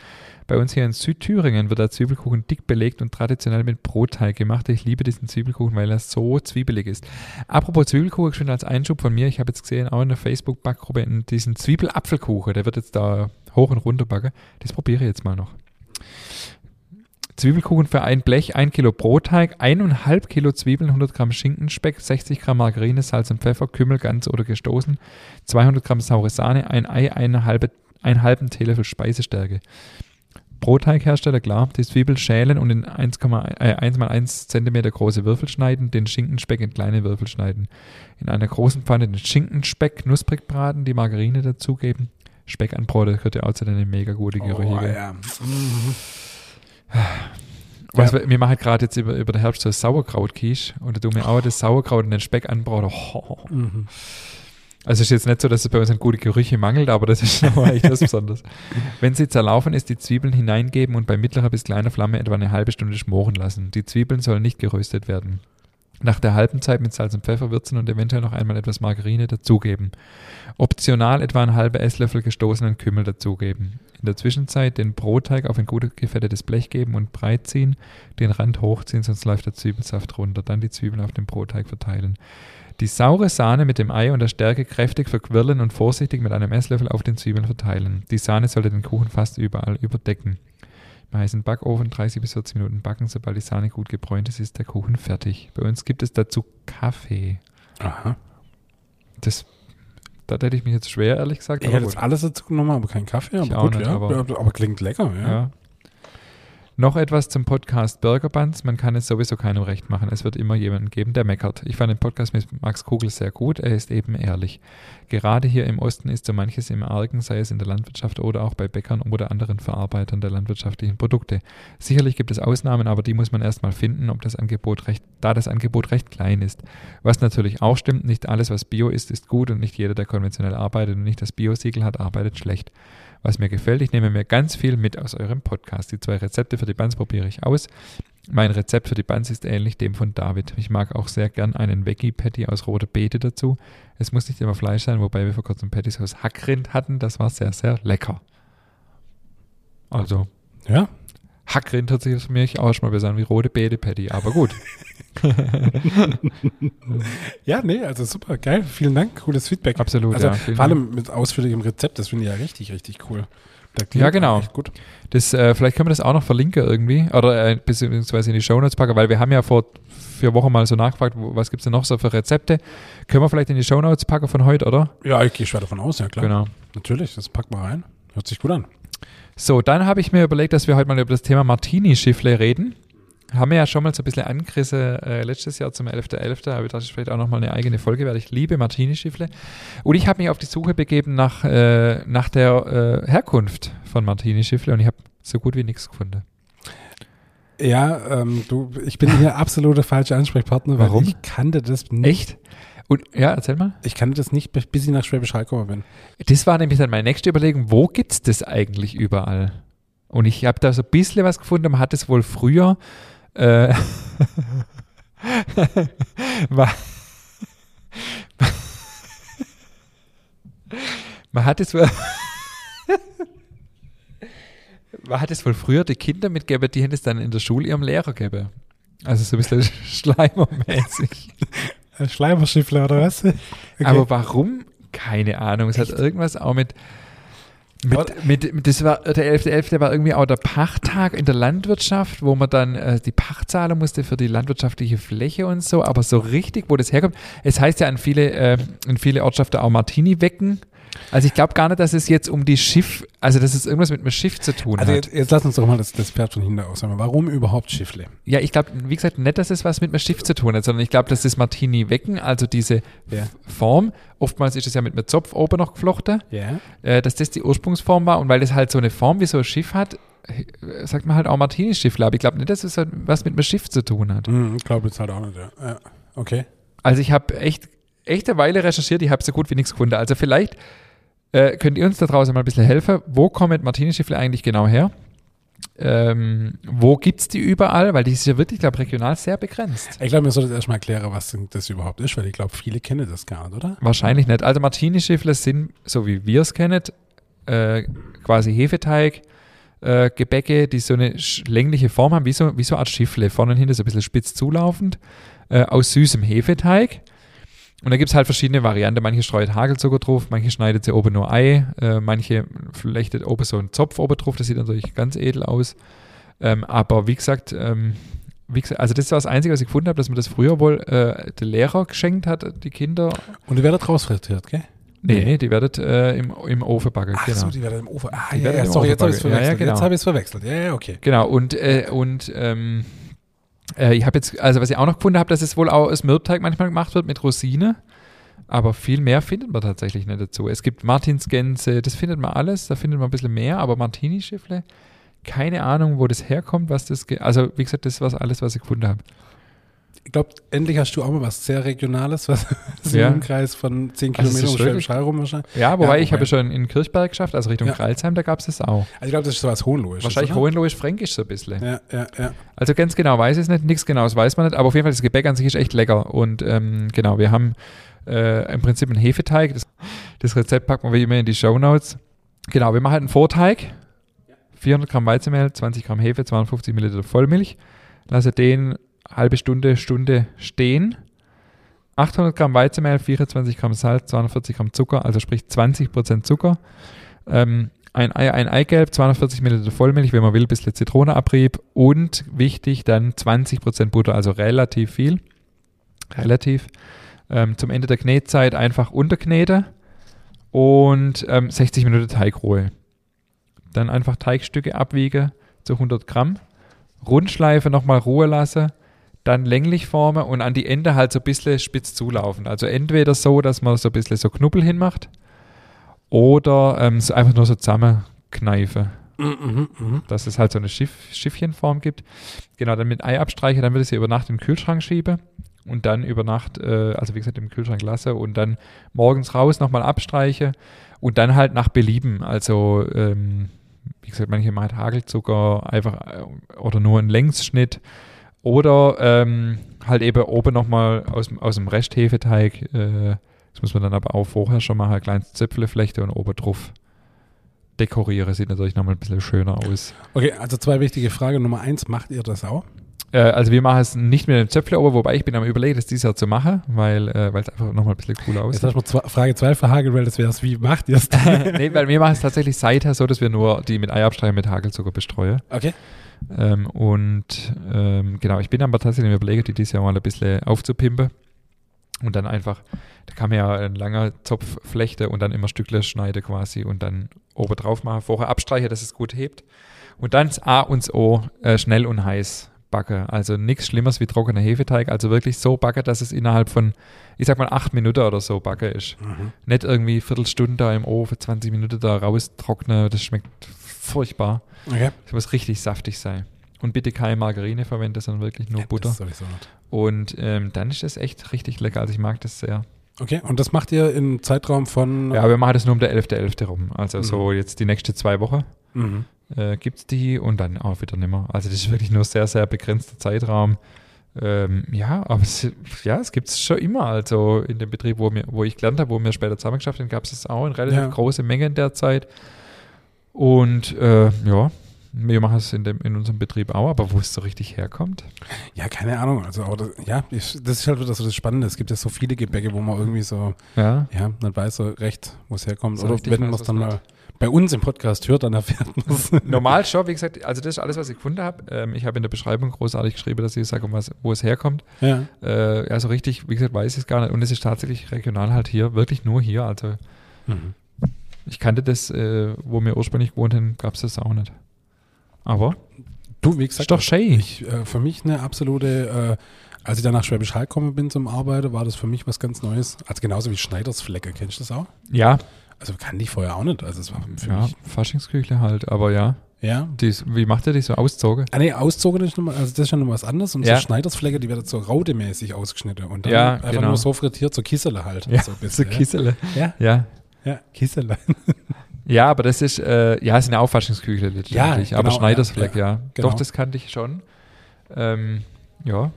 Bei uns hier in Südthüringen wird der Zwiebelkuchen dick belegt und traditionell mit Brotteig gemacht. Ich liebe diesen Zwiebelkuchen, weil er so zwiebelig ist. Apropos Zwiebelkuchen, schon als Einschub von mir. Ich habe jetzt gesehen, auch in der Facebook-Backgruppe, diesen Zwiebelapfelkuchen, der wird jetzt da hoch und runter backen. Das probiere ich jetzt mal noch. Zwiebelkuchen für ein Blech, ein Kilo Brotteig, eineinhalb Kilo Zwiebeln, 100 Gramm Schinkenspeck, 60 Gramm Margarine, Salz und Pfeffer, Kümmel ganz oder gestoßen, 200 Gramm saure Sahne, ein Ei, eine halbe, einen halben Teelöffel Speisestärke. Brotteighersteller, klar, die Zwiebel schälen und in 1, äh, 1 mal 1 cm große Würfel schneiden, den Schinkenspeck in kleine Würfel schneiden. In einer großen Pfanne den Schinkenspeck knusprig braten, die Margarine dazugeben. Speck anbraten, das gehört ja auch zu einer mega gute Gerüche. oh, ja. Was Ja. wir, machen gerade jetzt über, über den Herbst so Sauerkraut-Quiche und da tun wir auch das Sauerkraut und den Speck anbraten. Oh. Mhm. Also es ist jetzt nicht so, dass es bei uns an gute Gerüche mangelt, aber das ist nochmal echt was Besonderes. Wenn sie zerlaufen ist, die Zwiebeln hineingeben und bei mittlerer bis kleiner Flamme etwa eine halbe Stunde schmoren lassen. Die Zwiebeln sollen nicht geröstet werden. Nach der halben Zeit mit Salz und Pfeffer würzen und eventuell noch einmal etwas Margarine dazugeben. Optional etwa ein halber Esslöffel gestoßenen Kümmel dazugeben. In der Zwischenzeit den Brotteig auf ein gut gefettetes Blech geben und breit ziehen, den Rand hochziehen, sonst läuft der Zwiebelsaft runter. Dann die Zwiebeln auf den Brotteig verteilen. Die saure Sahne mit dem Ei und der Stärke kräftig verquirlen und vorsichtig mit einem Esslöffel auf den Zwiebeln verteilen. Die Sahne sollte den Kuchen fast überall überdecken. Im heißen Backofen 30 bis 40 Minuten backen. Sobald die Sahne gut gebräunt ist, ist der Kuchen fertig. Bei uns gibt es dazu Kaffee. Aha. Das, da hätte ich mich jetzt schwer, ehrlich gesagt. Ich hätte jetzt alles dazu genommen, aber kein Kaffee. Ich Aber gut, nicht, ja. aber- aber, aber klingt lecker, ja. ja. Noch etwas zum Podcast Burger Buns. Man kann es sowieso keinem recht machen. Es wird immer jemanden geben, der meckert. Ich fand den Podcast mit Max Kugel sehr gut. Er ist eben ehrlich. Gerade hier im Osten ist so manches im Argen, sei es in der Landwirtschaft oder auch bei Bäckern oder anderen Verarbeitern der landwirtschaftlichen Produkte. Sicherlich gibt es Ausnahmen, aber die muss man erstmal finden, ob das Angebot recht, da das Angebot recht klein ist. Was natürlich auch stimmt, nicht alles, was Bio ist, ist gut und nicht jeder, der konventionell arbeitet und nicht das Bio-Siegel hat, arbeitet schlecht was mir gefällt. Ich nehme mir ganz viel mit aus eurem Podcast. Die zwei Rezepte für die Buns probiere ich aus. Mein Rezept für die Buns ist ähnlich dem von David. Ich mag auch sehr gern einen Veggie Patty aus roter Beete dazu. Es muss nicht immer Fleisch sein, wobei wir vor kurzem Patties aus Hackrind hatten. Das war sehr, sehr lecker. Also, Ja, Hackrind hört sich für mich auch schon mal besser an wie rote Beete Patty, aber gut. ja, nee, also super, geil. Vielen Dank, cooles Feedback. Absolut, Also ja. vor allem mit ausführlichem Rezept, das finde ich ja richtig, richtig cool. Ja, genau. Gut. Das, äh, vielleicht können wir das auch noch verlinken irgendwie oder äh, beziehungsweise in die Shownotes packen, weil wir haben ja vor vier Wochen mal so nachgefragt, wo, was gibt es denn noch so für Rezepte. Können wir vielleicht in die Shownotes packen von heute, oder? Ja, ich gehe schwer davon aus, ja klar. Genau. Natürlich, das packen wir rein. Hört sich gut an. So, dann habe ich mir überlegt, dass wir heute mal über das Thema Martini-Schiffle reden. Haben wir ja schon mal so ein bisschen angerissen äh, letztes Jahr zum 11.11., aber das ist vielleicht auch nochmal eine eigene Folge, weil ich liebe Martini-Schiffle. Und ich habe mich auf die Suche begeben nach, äh, nach der äh, Herkunft von Martini-Schiffle und ich habe so gut wie nichts gefunden. Ja, ähm, du, ich bin hier absolute falsche Ansprechpartner, weil Warum? ich kannte das nicht. Echt? Und ja, erzähl mal. Ich kannte das nicht, bis ich nach Schwäbisch Hall gekommen bin. Das war nämlich dann meine nächste Überlegung, wo gibt es das eigentlich überall? Und ich habe da so ein bisschen was gefunden, man hat es wohl früher äh, man, man hat es wohl man hat es wohl früher die Kinder mitgegeben, die hätten es dann in der Schule ihrem Lehrer gegeben. Also so ein bisschen schleimermäßig. Ein Schleimerschiffler oder was? Okay. Aber warum? Keine Ahnung. Es hat irgendwas auch mit. Mit, mit, das war der 11.11. der war irgendwie auch der Pachttag in der Landwirtschaft, wo man dann äh, die Pacht zahlen musste für die landwirtschaftliche Fläche und so, aber so richtig, wo das herkommt. Es heißt ja an viele, äh, in viele Ortschaften auch Martini wecken. Also ich glaube gar nicht, dass es jetzt um die Schiff, also dass es irgendwas mit dem Schiff zu tun Also hat. jetzt, jetzt lass uns doch mal das, das Pferd von hinten aus. Warum überhaupt Schiffle? Ja, ich glaube, wie gesagt, nicht, dass es was mit dem Schiff zu tun hat, sondern ich glaube, dass das Martini wecken, also diese. F- Form, oftmals ist es ja mit einem Zopf oben noch geflochten, Ja. äh, dass das die Ursprungsform war und weil das halt so eine Form wie so ein Schiff hat, äh, sagt man halt auch Martini-Schiffle, aber ich glaube nicht, dass es halt was mit einem Schiff zu tun hat. Hm, ich glaube jetzt halt auch nicht, ja. ja. Okay. Also ich habe echt, echt eine Weile recherchiert, ich habe so gut wie nichts gefunden. Also vielleicht äh, könnt ihr uns da draußen mal ein bisschen helfen. Wo kommen Martini-Schiffle eigentlich genau her? Ähm, wo gibt es die überall? Weil die ist ja wirklich, glaube regional sehr begrenzt. Ich glaube, mir sollte erstmal erklären, was das überhaupt ist, weil ich glaube, viele kennen das gar nicht, oder? Wahrscheinlich nicht. Also Martini-Schiffle sind, so wie wir es kennen, äh, quasi Hefeteig, äh, Gebäcke, die so eine längliche Form haben, wie so, wie so eine Art Schiffle. Vorne und hinten so ein bisschen spitz zulaufend, äh, aus süßem Hefeteig. Und da gibt es halt verschiedene Varianten. Manche streut Hagelzucker drauf, manche schneidet sie oben nur Ei, äh, manche flechtet oben so einen Zopf oben drauf. Das sieht natürlich ganz edel aus. Ähm, aber wie gesagt, ähm, wie gesagt, also das war das Einzige, was ich gefunden habe, dass man das früher wohl äh, der Lehrer geschenkt hat, die Kinder. Und die werdet rausfrittiert, gell? Nee, Nee. die werdet äh, im, im Ofen backen. Ach genau. so, die werden im Ofen. Ah, Die ja, werden ja, sorry, jetzt habe ich es backen. Ja, ja, verwechselt. genau. Jetzt habe ich es verwechselt. Ja, ja, okay. Genau, und, äh, und ähm, äh, ich habe jetzt, also was ich auch noch gefunden habe, dass es wohl auch aus Mürbteig manchmal gemacht wird mit Rosine. Aber viel mehr findet man tatsächlich nicht dazu. Es gibt Martinsgänse, das findet man alles, da findet man ein bisschen mehr, aber Martini-Schiffle, keine Ahnung, wo das herkommt, was das, also wie gesagt, das war alles, was ich gefunden habe. Ich glaube, endlich hast du auch mal was sehr Regionales, was Ja. im Kreis von 10 Also es Kilometern um Schwäbisch Hall rum wahrscheinlich. Ja, wobei Ja, ich habe wobei- schon in Kirchberg geschafft, also Richtung Ja. Kreilsheim, da gab es das auch. Also ich glaube, das ist so was Hohenlohisches. Wahrscheinlich? Hohenlohisch-Fränkisch so ein bisschen. Ja, ja, ja. Also ganz genau weiß ich es nicht, nichts Genaues weiß man nicht, aber auf jeden Fall das Gebäck an sich ist echt lecker. Und ähm, genau, wir haben äh, im Prinzip einen Hefeteig. Das, das Rezept packen wir immer in die Show Notes. Genau, wir machen halt einen Vorteig. 400 Gramm Weizenmehl, 20 Gramm Hefe, 250 Milliliter Vollmilch. Lasse den halbe Stunde, Stunde stehen. 800 Gramm Weizenmehl, 24 Gramm Salz, 240 Gramm Zucker, also sprich 20 Prozent Zucker. Ähm, ein Ei, ein Eigelb, 240 Milliliter Vollmilch, wenn man will, ein bisschen Zitronenabrieb und wichtig dann 20 Prozent Butter, also relativ viel. Relativ. Ähm, zum Ende der Knetzeit einfach unterknete und ähm, 60 Minuten Teigruhe. Dann einfach Teigstücke abwiege zu 100 Gramm Rundschleife nochmal Ruhe lassen, dann länglich formen und an die Ende halt so ein bisschen spitz zulaufen. Also entweder so, dass man so ein bisschen so Knubbel hinmacht oder ähm, so einfach nur so zusammenkneifen. Mhm, mhm. dass es halt so eine Schiff, Schiffchenform gibt. Genau, dann mit Ei abstreiche, dann würde ich sie über Nacht in den Kühlschrank schieben und dann über Nacht, äh, also wie gesagt, im Kühlschrank lasse und dann morgens raus nochmal abstreiche und dann halt nach Belieben. Also, ähm, wie gesagt, manche machen Hagelzucker einfach äh, oder nur einen Längsschnitt oder ähm, halt eben oben nochmal aus, dem- aus dem Resthefeteig. Äh, das muss man dann aber auch vorher schon mal halt kleines flechten und oben drauf dekorieren. Sieht natürlich nochmal ein bisschen schöner aus. Okay, also zwei wichtige Fragen. Nummer eins, macht ihr das auch? Äh, also wir machen es nicht mit dem Zöpfle oben, wobei ich bin am überlegen, das dieses Jahr zu machen, weil äh, es einfach nochmal ein bisschen cooler Jetzt aussieht. hast du zwei, Frage zwei verhagelt, weil das wäre es, wie macht ihr es nee, weil wir machen es tatsächlich seither so, dass wir nur die mit Eiabstreichen mit Hagelzucker bestreuen. Okay. Ähm, und ähm, genau, ich bin aber tatsächlich am überlegen, die dieses Jahr mal ein bisschen aufzupimpen. Und dann einfach, da kann man ja ein langer Zopf flechten und dann immer Stückle schneiden quasi und dann oben drauf machen. Vorher abstreichen, dass es gut hebt. Und dann das A und das O äh, schnell und heiß backen. Also nichts Schlimmeres wie trockener Hefeteig. Also wirklich so backen, dass es innerhalb von, ich sag mal, acht Minuten oder so backen ist. Mhm. Nicht irgendwie Viertelstunde da im Ofen, 20 Minuten da raustrocknen. Das schmeckt furchtbar. Okay. Es muss richtig saftig sein. Und bitte keine Margarine verwenden, sondern wirklich nur Ja, Butter. Das sowieso nicht. Und ähm, dann ist das echt richtig lecker. Also ich mag das sehr. Okay, und das macht ihr im Zeitraum von. Ja, wir machen das nur um der 11.11. rum. Also Mhm. so jetzt die nächste zwei Wochen Mhm. äh, gibt es die und dann auch wieder nimmer. Also das ist wirklich nur sehr, sehr begrenzter Zeitraum. Ähm, ja, aber es, ja, es gibt es schon immer. Also in dem Betrieb, wo, mir, wo ich gelernt habe, wo wir später zusammengeschafft haben, gab es es auch in relativ Ja. große Menge in der Zeit. Und äh, ja, wir machen es in, dem, in unserem Betrieb auch, aber wo es so richtig herkommt. Ja, keine Ahnung. Also, das, ja, ich, das ist halt so das Spannende. Es gibt ja so viele Gebäcke, wo man irgendwie so, Ja, ja, nicht weiß so recht, wo es herkommt. So Oder wenn man es dann mal bei uns im Podcast hört, dann erfährt man es. normal schon, wie gesagt, also das ist alles, was ich gefunden habe. Ähm, ich habe in der Beschreibung großartig geschrieben, dass ich sage, wo es herkommt. ja. Äh, ja, so richtig, wie gesagt, weiß ich es gar nicht. Und es ist tatsächlich regional halt hier, wirklich nur hier. Also Mhm. Ich kannte das, äh, wo wir ursprünglich gewohnt haben, gab es das auch nicht. Aber Du, wie ist gesagt, doch schön. ich, äh, für mich eine absolute, äh, als ich dann nach Schwäbisch Hall gekommen bin zum Arbeiten, war das für mich was ganz Neues. Also genauso wie Schneidersflecke, kennst du das auch? Ja, Also kann die vorher auch nicht. Also es war für ja, mich. Faschingsküchle halt, aber ja. Ja. Die ist, wie macht ihr die so auszogen? Ah, nee, auszogen ist noch mal, also das ist schon noch was anderes. Und Ja. so Schneidersflecke, die werden so rautemäßig ausgeschnitten. Und dann Ja, einfach genau. nur so frittiert, so Kissele halt. Ja, so, ein So bisschen, Kissele. ja. Ja. Ja, Kissele. Ja, aber das ist, äh, ja, ja auch Faschingsküchle letztendlich. Ja, aber genau, Schneidersfleck, ja, ja. ja, genau. Doch, das kannte ich schon. Ähm, ja.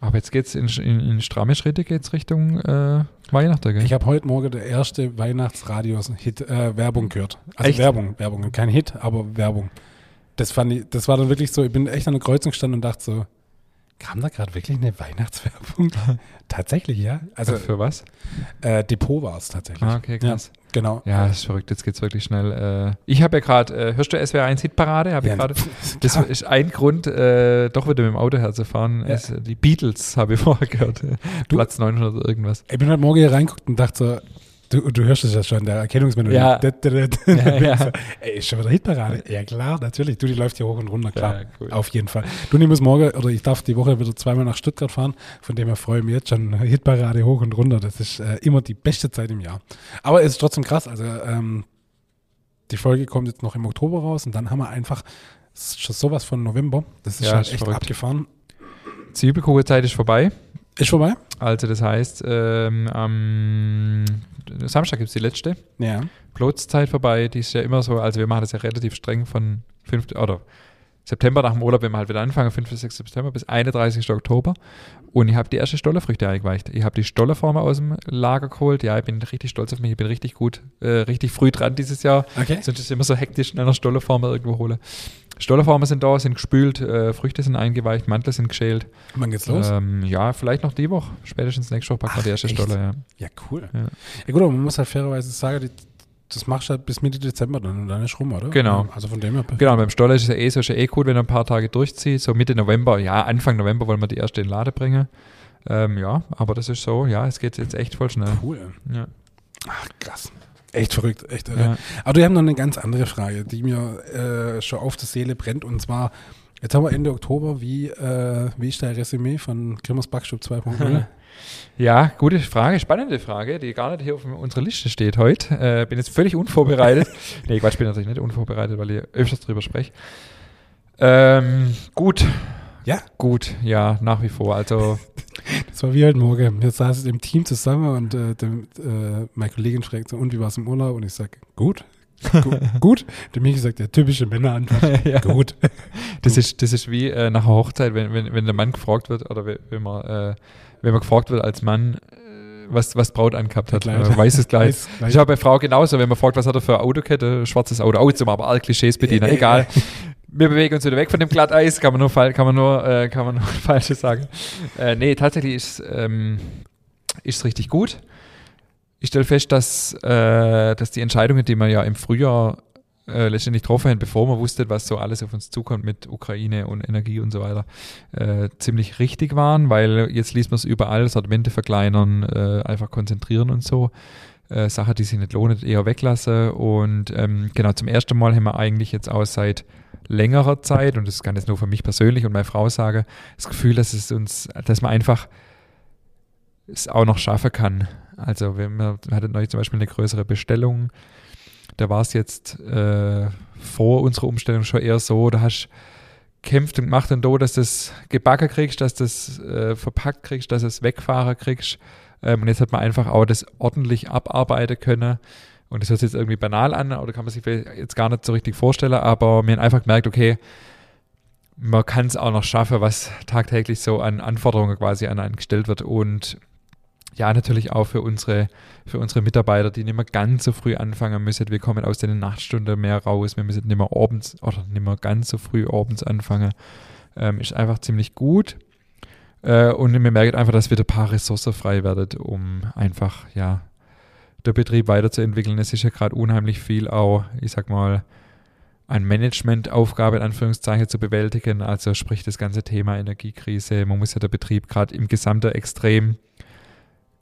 Aber jetzt geht's in, in, in stramme Schritte geht's Richtung äh, Weihnachten, gell? Ich habe heute Morgen der erste Weihnachtsradios-Hit äh, Werbung gehört. Also Echt? Werbung, Werbung. Kein Hit, aber Werbung. Das fand ich, das war dann wirklich so, ich bin echt an der Kreuzung gestanden und dachte so, kam da gerade wirklich eine Weihnachtswerbung? tatsächlich, ja. Also für was? äh, Depot war es tatsächlich. Ah, okay, krass. Genau. Ja, das ist verrückt. Jetzt geht's wirklich schnell. Äh, ich habe ja gerade, äh, hörst du SWR1 Hitparade? Habe ich Ja, pf, Das ist ein Grund, äh, doch wieder mit dem Auto herzufahren. Ja. Ist, die Beatles habe ich vorher gehört. Du- Platz 900 oder irgendwas. Ich bin heute Morgen hier reingeguckt und dachte so, du, du hörst es ja schon, der Erkennungsmelodie. Ja. Da, da, da. Ja, ja. Ey, ist schon wieder Hitparade. Ja, klar, natürlich. Du, die läuft hier hoch und runter, klar. Ja, cool. Auf jeden Fall. Du, ich muss morgen, oder ich darf die Woche wieder zweimal nach Stuttgart fahren, von dem her freue ich mich jetzt schon. Hitparade hoch und runter. Das ist äh, immer die beste Zeit im Jahr. Aber es ist trotzdem krass. Also, ähm, die Folge kommt jetzt noch im Oktober raus und dann haben wir einfach schon sowas von November. Das ist Ja, halt echt verrückt. abgefahren. Zwiebelkuchenzeit ist vorbei. Ist vorbei? Also das heißt, ähm, am Samstag gibt es die letzte. Ja. Klotzeit vorbei, die ist ja immer so, also wir machen das ja relativ streng von 5. oder September nach dem Urlaub, wenn wir halt wieder anfangen, 5. bis 6. September bis 31. Oktober. Und ich habe die erste Stollerfrüchte eingeweicht. Ich habe die Stollerformer aus dem Lager geholt. Ja, ich bin richtig stolz auf mich. Ich bin richtig gut, äh, richtig früh dran dieses Jahr. Okay. Sonst ist es immer so hektisch in einer Stollerformer irgendwo hole. Stollerformer sind da, sind gespült, äh, Früchte sind eingeweicht, Mantel sind geschält. Wann geht's los? Ähm, ja, vielleicht noch die Woche. Spätestens nächste Woche packen wir die erste echt? Stoller, ja. Ja, cool. Ja. Ja. gut, aber man muss halt fairerweise sagen, die, das machst du halt bis Mitte Dezember dann und dann ist rum, oder? Genau. Also von dem her. Genau, beim Stoller ist es ja eh so, ja eh gut, wenn er ein paar Tage durchzieht. So Mitte November, ja, Anfang November wollen wir die erste in den Laden bringen. Ähm, ja, aber das ist so, ja, es geht jetzt echt voll schnell. Cool. Ja. Ach, krass. Echt verrückt, echt irre. Ja. Aber wir haben noch eine ganz andere Frage, die mir äh, schon auf der Seele brennt und zwar Jetzt haben wir Ende Oktober. Wie, äh, wie ist dein Resümee von Grimmers Backstub 2.0? Ja, gute Frage, spannende Frage, die gar nicht hier auf unserer Liste steht heute. Äh, bin jetzt völlig unvorbereitet. nee, Quatsch, bin natürlich nicht unvorbereitet, weil ich öfters drüber spreche. Ähm, gut. Ja? Gut, ja, nach wie vor. Also. Das war wie heute Morgen. Wir saßen im Team zusammen und äh, dem, äh, meine Kollegin fragt so, und wie war es im Urlaub? Und ich sage, gut. Gut. Der Michi sagt, der typische Männerantwort. ja. Gut. Das ist, das ist wie äh, nach einer Hochzeit, wenn, wenn, wenn der Mann gefragt wird oder wenn man, äh, wenn man gefragt wird als Mann, äh, was, was Braut angehabt hat. Äh, weißes Kleid. Ich habe bei Frau genauso, wenn man fragt, was hat er für ein Autokette, schwarzes Auto. Oh, jetzt aber alle Klischees bedienen. Egal wir bewegen uns wieder weg von dem Glatteis, kann man nur, kann man nur, äh, kann man nur Falsches sagen. Äh, nee, tatsächlich ist ähm, ist richtig gut. Ich stelle fest, dass, äh, dass die Entscheidungen, die man ja im Frühjahr äh, letztendlich getroffen haben, bevor man wusste, was so alles auf uns zukommt mit Ukraine und Energie und so weiter, äh, ziemlich richtig waren, weil jetzt liest man es überall, Sortimente verkleinern, äh, einfach konzentrieren und so. Äh, Sache, die sich nicht lohnt, eher weglassen. Und ähm, genau, zum ersten Mal haben wir eigentlich jetzt auch seit längerer Zeit, und das kann jetzt nur für mich persönlich und meine Frau sagen, das Gefühl, dass es uns, dass man einfach es auch noch schaffen kann. Also wir, wir hatten neulich zum Beispiel eine größere Bestellung, da war es jetzt äh, vor unserer Umstellung schon eher so, da hast kämpft und gemacht und da, dass du das gebacken kriegst, dass du das äh, verpackt kriegst, dass du es wegfahren kriegst. Ähm, und jetzt hat man einfach auch das ordentlich abarbeiten können. Und das hört sich jetzt irgendwie banal an oder kann man sich jetzt gar nicht so richtig vorstellen, aber haben einfach gemerkt, okay, man kann es auch noch schaffen, was tagtäglich so an Anforderungen quasi an einen gestellt wird. Und ja, natürlich auch für unsere, für unsere Mitarbeiter, die nicht mehr ganz so früh anfangen müssen. Wir kommen aus den Nachtstunden mehr raus. Wir müssen nicht mehr abends oder nicht mehr ganz so früh abends anfangen. Ähm, ist einfach ziemlich gut. Äh, und wir merken einfach, dass wieder ein paar Ressourcen frei werden, um einfach, ja, der Betrieb weiterzuentwickeln. Es ist ja gerade unheimlich viel auch, ich sag mal, an Managementaufgabe in Anführungszeichen zu bewältigen. Also sprich das ganze Thema Energiekrise. Man muss ja der Betrieb gerade im gesamten Extrem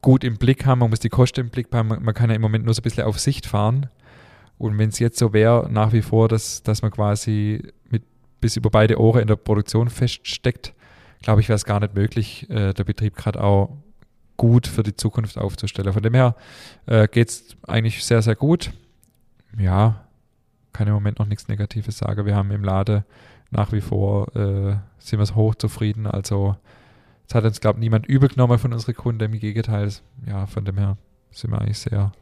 gut im Blick haben. Man muss die Kosten im Blick haben. Man kann ja im Moment nur so ein bisschen auf Sicht fahren. Und wenn es jetzt so wäre, nach wie vor, dass, dass man quasi mit bis über beide Ohren in der Produktion feststeckt, glaube ich, wäre es gar nicht möglich, äh, der Betrieb gerade auch gut für die Zukunft aufzustellen. Von dem her äh, geht es eigentlich sehr, sehr gut. Ja, kann im Moment noch nichts Negatives sagen. Wir haben im Laden nach wie vor, äh, sind wir hoch zufrieden. Also es hat uns, glaube ich, niemand übel genommen von unseren Kunden. Im Gegenteil, ja, von dem her sind wir eigentlich sehr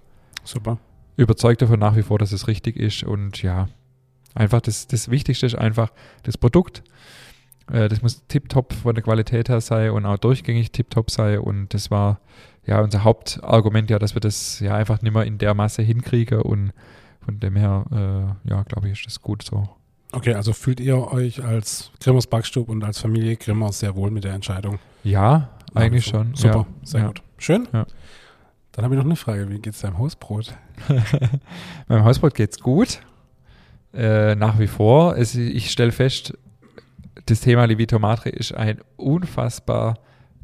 super überzeugt davon nach wie vor, dass es richtig ist. Und ja, einfach das, das Wichtigste ist einfach das Produkt. Äh, das muss tiptop von der Qualität her sein und auch durchgängig tiptop sein. Und das war ja unser Hauptargument, ja, dass wir das ja einfach nicht mehr in der Masse hinkriegen. Und von dem her, äh, ja, glaube ich, ist das gut so. Okay, also fühlt ihr euch als Grimmers Backstub und als Familie Grimmer sehr wohl mit der Entscheidung? Ja, eigentlich schon. Super, ja. sehr ja. gut. Schön. Ja. Dann habe ich noch eine Frage. Wie geht es deinem Hausbrot? Meinem Hausbrot geht es gut. Äh, nach wie vor. Es, ich stelle fest, das Thema Levito Madre ist ein unfassbar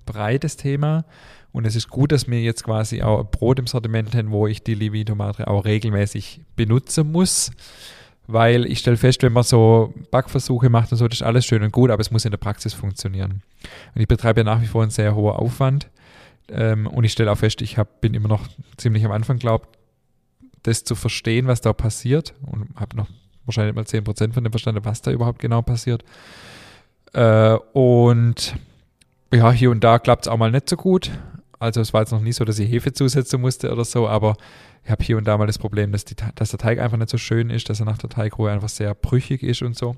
breites Thema. Und es ist gut, dass wir jetzt quasi auch Brot im Sortiment haben, wo ich die Levito Madre auch regelmäßig benutzen muss. Weil ich stelle fest, wenn man so Backversuche macht und so, das ist alles schön und gut, aber es muss in der Praxis funktionieren. Und ich betreibe ja nach wie vor einen sehr hohen Aufwand. Ähm, und ich stelle auch fest, ich hab, bin immer noch ziemlich am Anfang, glaube das zu verstehen, was da passiert. Und habe noch wahrscheinlich mal 10% von dem verstanden, was da überhaupt genau passiert. Äh, und ja, hier und da klappt es auch mal nicht so gut. Also es war jetzt noch nie so, dass ich Hefe zusetzen musste oder so, aber ich habe hier und da mal das Problem, dass, die, dass der Teig einfach nicht so schön ist, dass er nach der Teigruhe einfach sehr brüchig ist und so.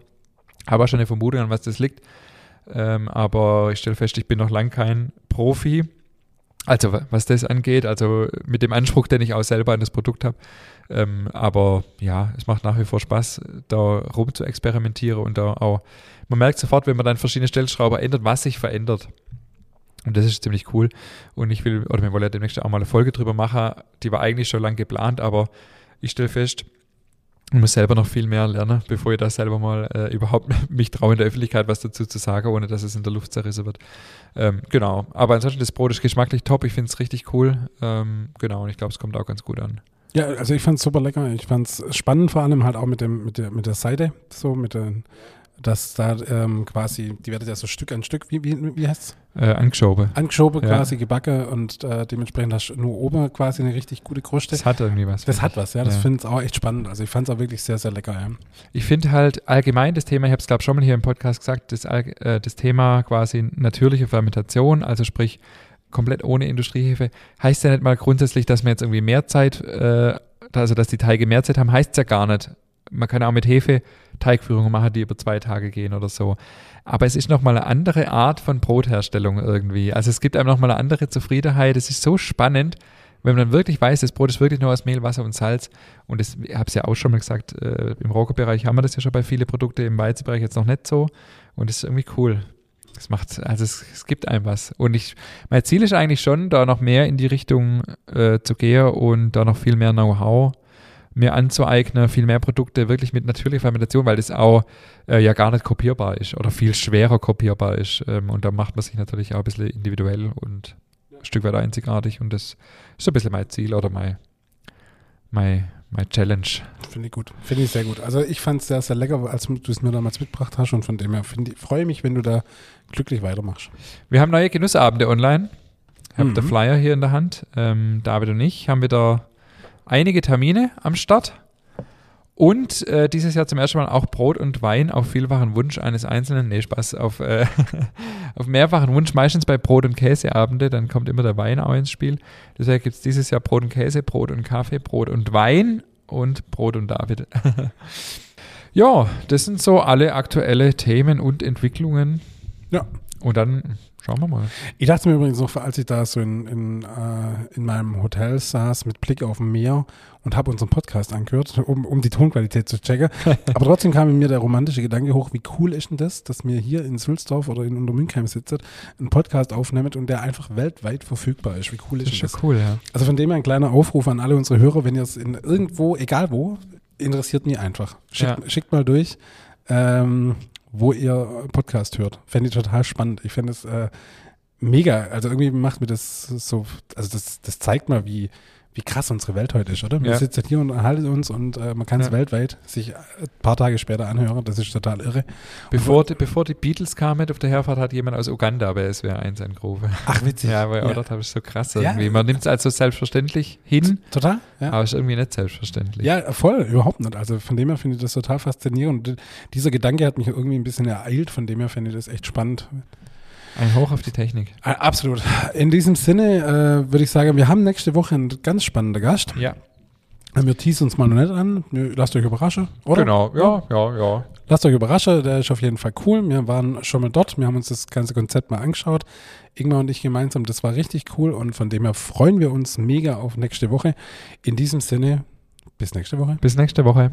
Habe auch schon eine Vermutung, an was das liegt. Ähm, aber ich stelle fest, ich bin noch lang kein Profi. Also was das angeht, also mit dem Anspruch, den ich auch selber an das Produkt habe. Ähm, aber ja, es macht nach wie vor Spaß, da rum zu experimentieren und da auch, man merkt sofort, wenn man dann verschiedene Stellschrauber ändert, was sich verändert. Und das ist ziemlich cool. Und ich will, oder wir wollen ja demnächst auch mal eine Folge drüber machen, die war eigentlich schon lange geplant, aber ich stelle fest, ich muss selber noch viel mehr lernen, bevor ich da selber mal äh, überhaupt mich traue, in der Öffentlichkeit was dazu zu sagen, ohne dass es in der Luft zerrissen wird. Ähm, genau. Aber ansonsten, das Brot ist geschmacklich top. Ich finde es richtig cool. Ähm, genau. Und ich glaube, es kommt auch ganz gut an. Ja, also ich fand es super lecker. Ich fand es spannend, vor allem halt auch mit, dem, mit, der, mit der Seite, so mit den dass da ähm, quasi, die werden ja so Stück an Stück, wie, wie, wie heißt es? Äh, angeschoben. Angeschoben Ja. quasi, gebacken und äh, dementsprechend hast du nur oben quasi eine richtig gute Kruste. Das hat irgendwie was. Das hat was, ja. Das Ja. finde ich auch echt spannend. Also ich fand es auch wirklich sehr, sehr lecker, ja. Ich finde halt allgemein das Thema, ich habe es glaube schon mal hier im Podcast gesagt, das, äh, das Thema quasi natürliche Fermentation, also sprich komplett ohne Industriehefe, heißt ja nicht mal grundsätzlich, dass man jetzt irgendwie mehr Zeit, äh, also dass die Teige mehr Zeit haben, heißt es ja gar nicht. Man kann auch mit Hefe Teigführungen machen, die über zwei Tage gehen oder so. Aber es ist nochmal eine andere Art von Brotherstellung irgendwie. Also es gibt einem nochmal eine andere Zufriedenheit. Es ist so spannend, wenn man dann wirklich weiß, das Brot ist wirklich nur aus Mehl, Wasser und Salz. Und das, ich habe es ja auch schon mal gesagt, äh, im Roggenbereich haben wir das ja schon bei vielen Produkten, im Weizenbereich jetzt noch nicht so. Und das ist irgendwie cool. Es macht, also es, es gibt einem was. Und ich, mein Ziel ist eigentlich schon, da noch mehr in die Richtung äh, zu gehen und da noch viel mehr Know-how mir anzueignen, viel mehr Produkte wirklich mit natürlicher Fermentation, weil das auch äh, ja gar nicht kopierbar ist oder viel schwerer kopierbar ist. Ähm, und da macht man sich natürlich auch ein bisschen individuell und ein Stück weit einzigartig. Und das ist so ein bisschen mein Ziel oder mein, mein, mein Challenge. Finde ich gut. Finde ich sehr gut. Also ich fand es sehr, sehr lecker, als du es mir damals mitgebracht hast und von dem her ich- freue ich mich, wenn du da glücklich weitermachst. Wir haben neue Genussabende online. Ich habe Mhm. der Flyer hier in der Hand. Ähm, David und ich haben wieder einige Termine am Start. Und äh, dieses Jahr zum ersten Mal auch Brot und Wein auf vielfachen Wunsch eines Einzelnen. Nee, Spaß, auf, äh, auf mehrfachen Wunsch, meistens bei Brot- und Käseabende, dann kommt immer der Wein auch ins Spiel. Deshalb gibt es dieses Jahr Brot und Käse, Brot und Kaffee, Brot und Wein und Brot und David. ja, das sind so alle aktuelle Themen und Entwicklungen. Ja. Und dann schauen wir mal. Ich dachte mir übrigens noch, als ich da so in, in, äh, in meinem Hotel saß mit Blick auf dem Meer und habe unseren Podcast angehört, um, um die Tonqualität zu checken. Aber trotzdem kam in mir der romantische Gedanke hoch, wie cool ist denn das, dass wir hier in Sülzdorf oder in Untermünkheim sitzen, einen Podcast aufnehmen und der einfach weltweit verfügbar ist. Wie cool Das ist ist denn schon das? cool, ja. Also von dem her ein kleiner Aufruf an alle unsere Hörer, wenn ihr es in irgendwo, egal wo, interessiert mich einfach. Schickt, Ja. schickt mal durch, ähm, wo ihr Podcast hört. Fände ich total spannend. Ich fände es äh, mega. Also irgendwie macht mir das so, also das, das zeigt mal, wie, wie krass unsere Welt heute ist, oder? Wir Ja. sitzen hier und erhalten uns und äh, man kann es Ja. weltweit sich ein paar Tage später anhören. Das ist total irre. Bevor, die, bevor die Beatles kamen auf der Herfahrt, hat jemand aus Uganda bei SWR 1 angerufen. Ach, witzig. Ja, weil Ja. das habe ich so krass Ja. irgendwie. Man nimmt es also selbstverständlich hin, Total? Ja. aber ist irgendwie nicht selbstverständlich. Ja, voll, überhaupt nicht. Also von dem her finde ich das total faszinierend. Und dieser Gedanke hat mich irgendwie ein bisschen ereilt, von dem her finde ich das echt spannend. Ein Hoch auf die Technik. Absolut. In diesem Sinne äh, würde ich sagen, wir haben nächste Woche einen ganz spannenden Gast. Ja, Wir teasen uns mal noch nicht an. Lasst euch überraschen, oder? genau. Ja, ja, ja. Lasst euch überraschen, der ist auf jeden Fall cool. Wir waren schon mal dort, wir haben uns das ganze Konzept mal angeschaut. Ingmar und ich gemeinsam, das war richtig cool und von dem her freuen wir uns mega auf nächste Woche. In diesem Sinne, bis nächste Woche. Bis nächste Woche.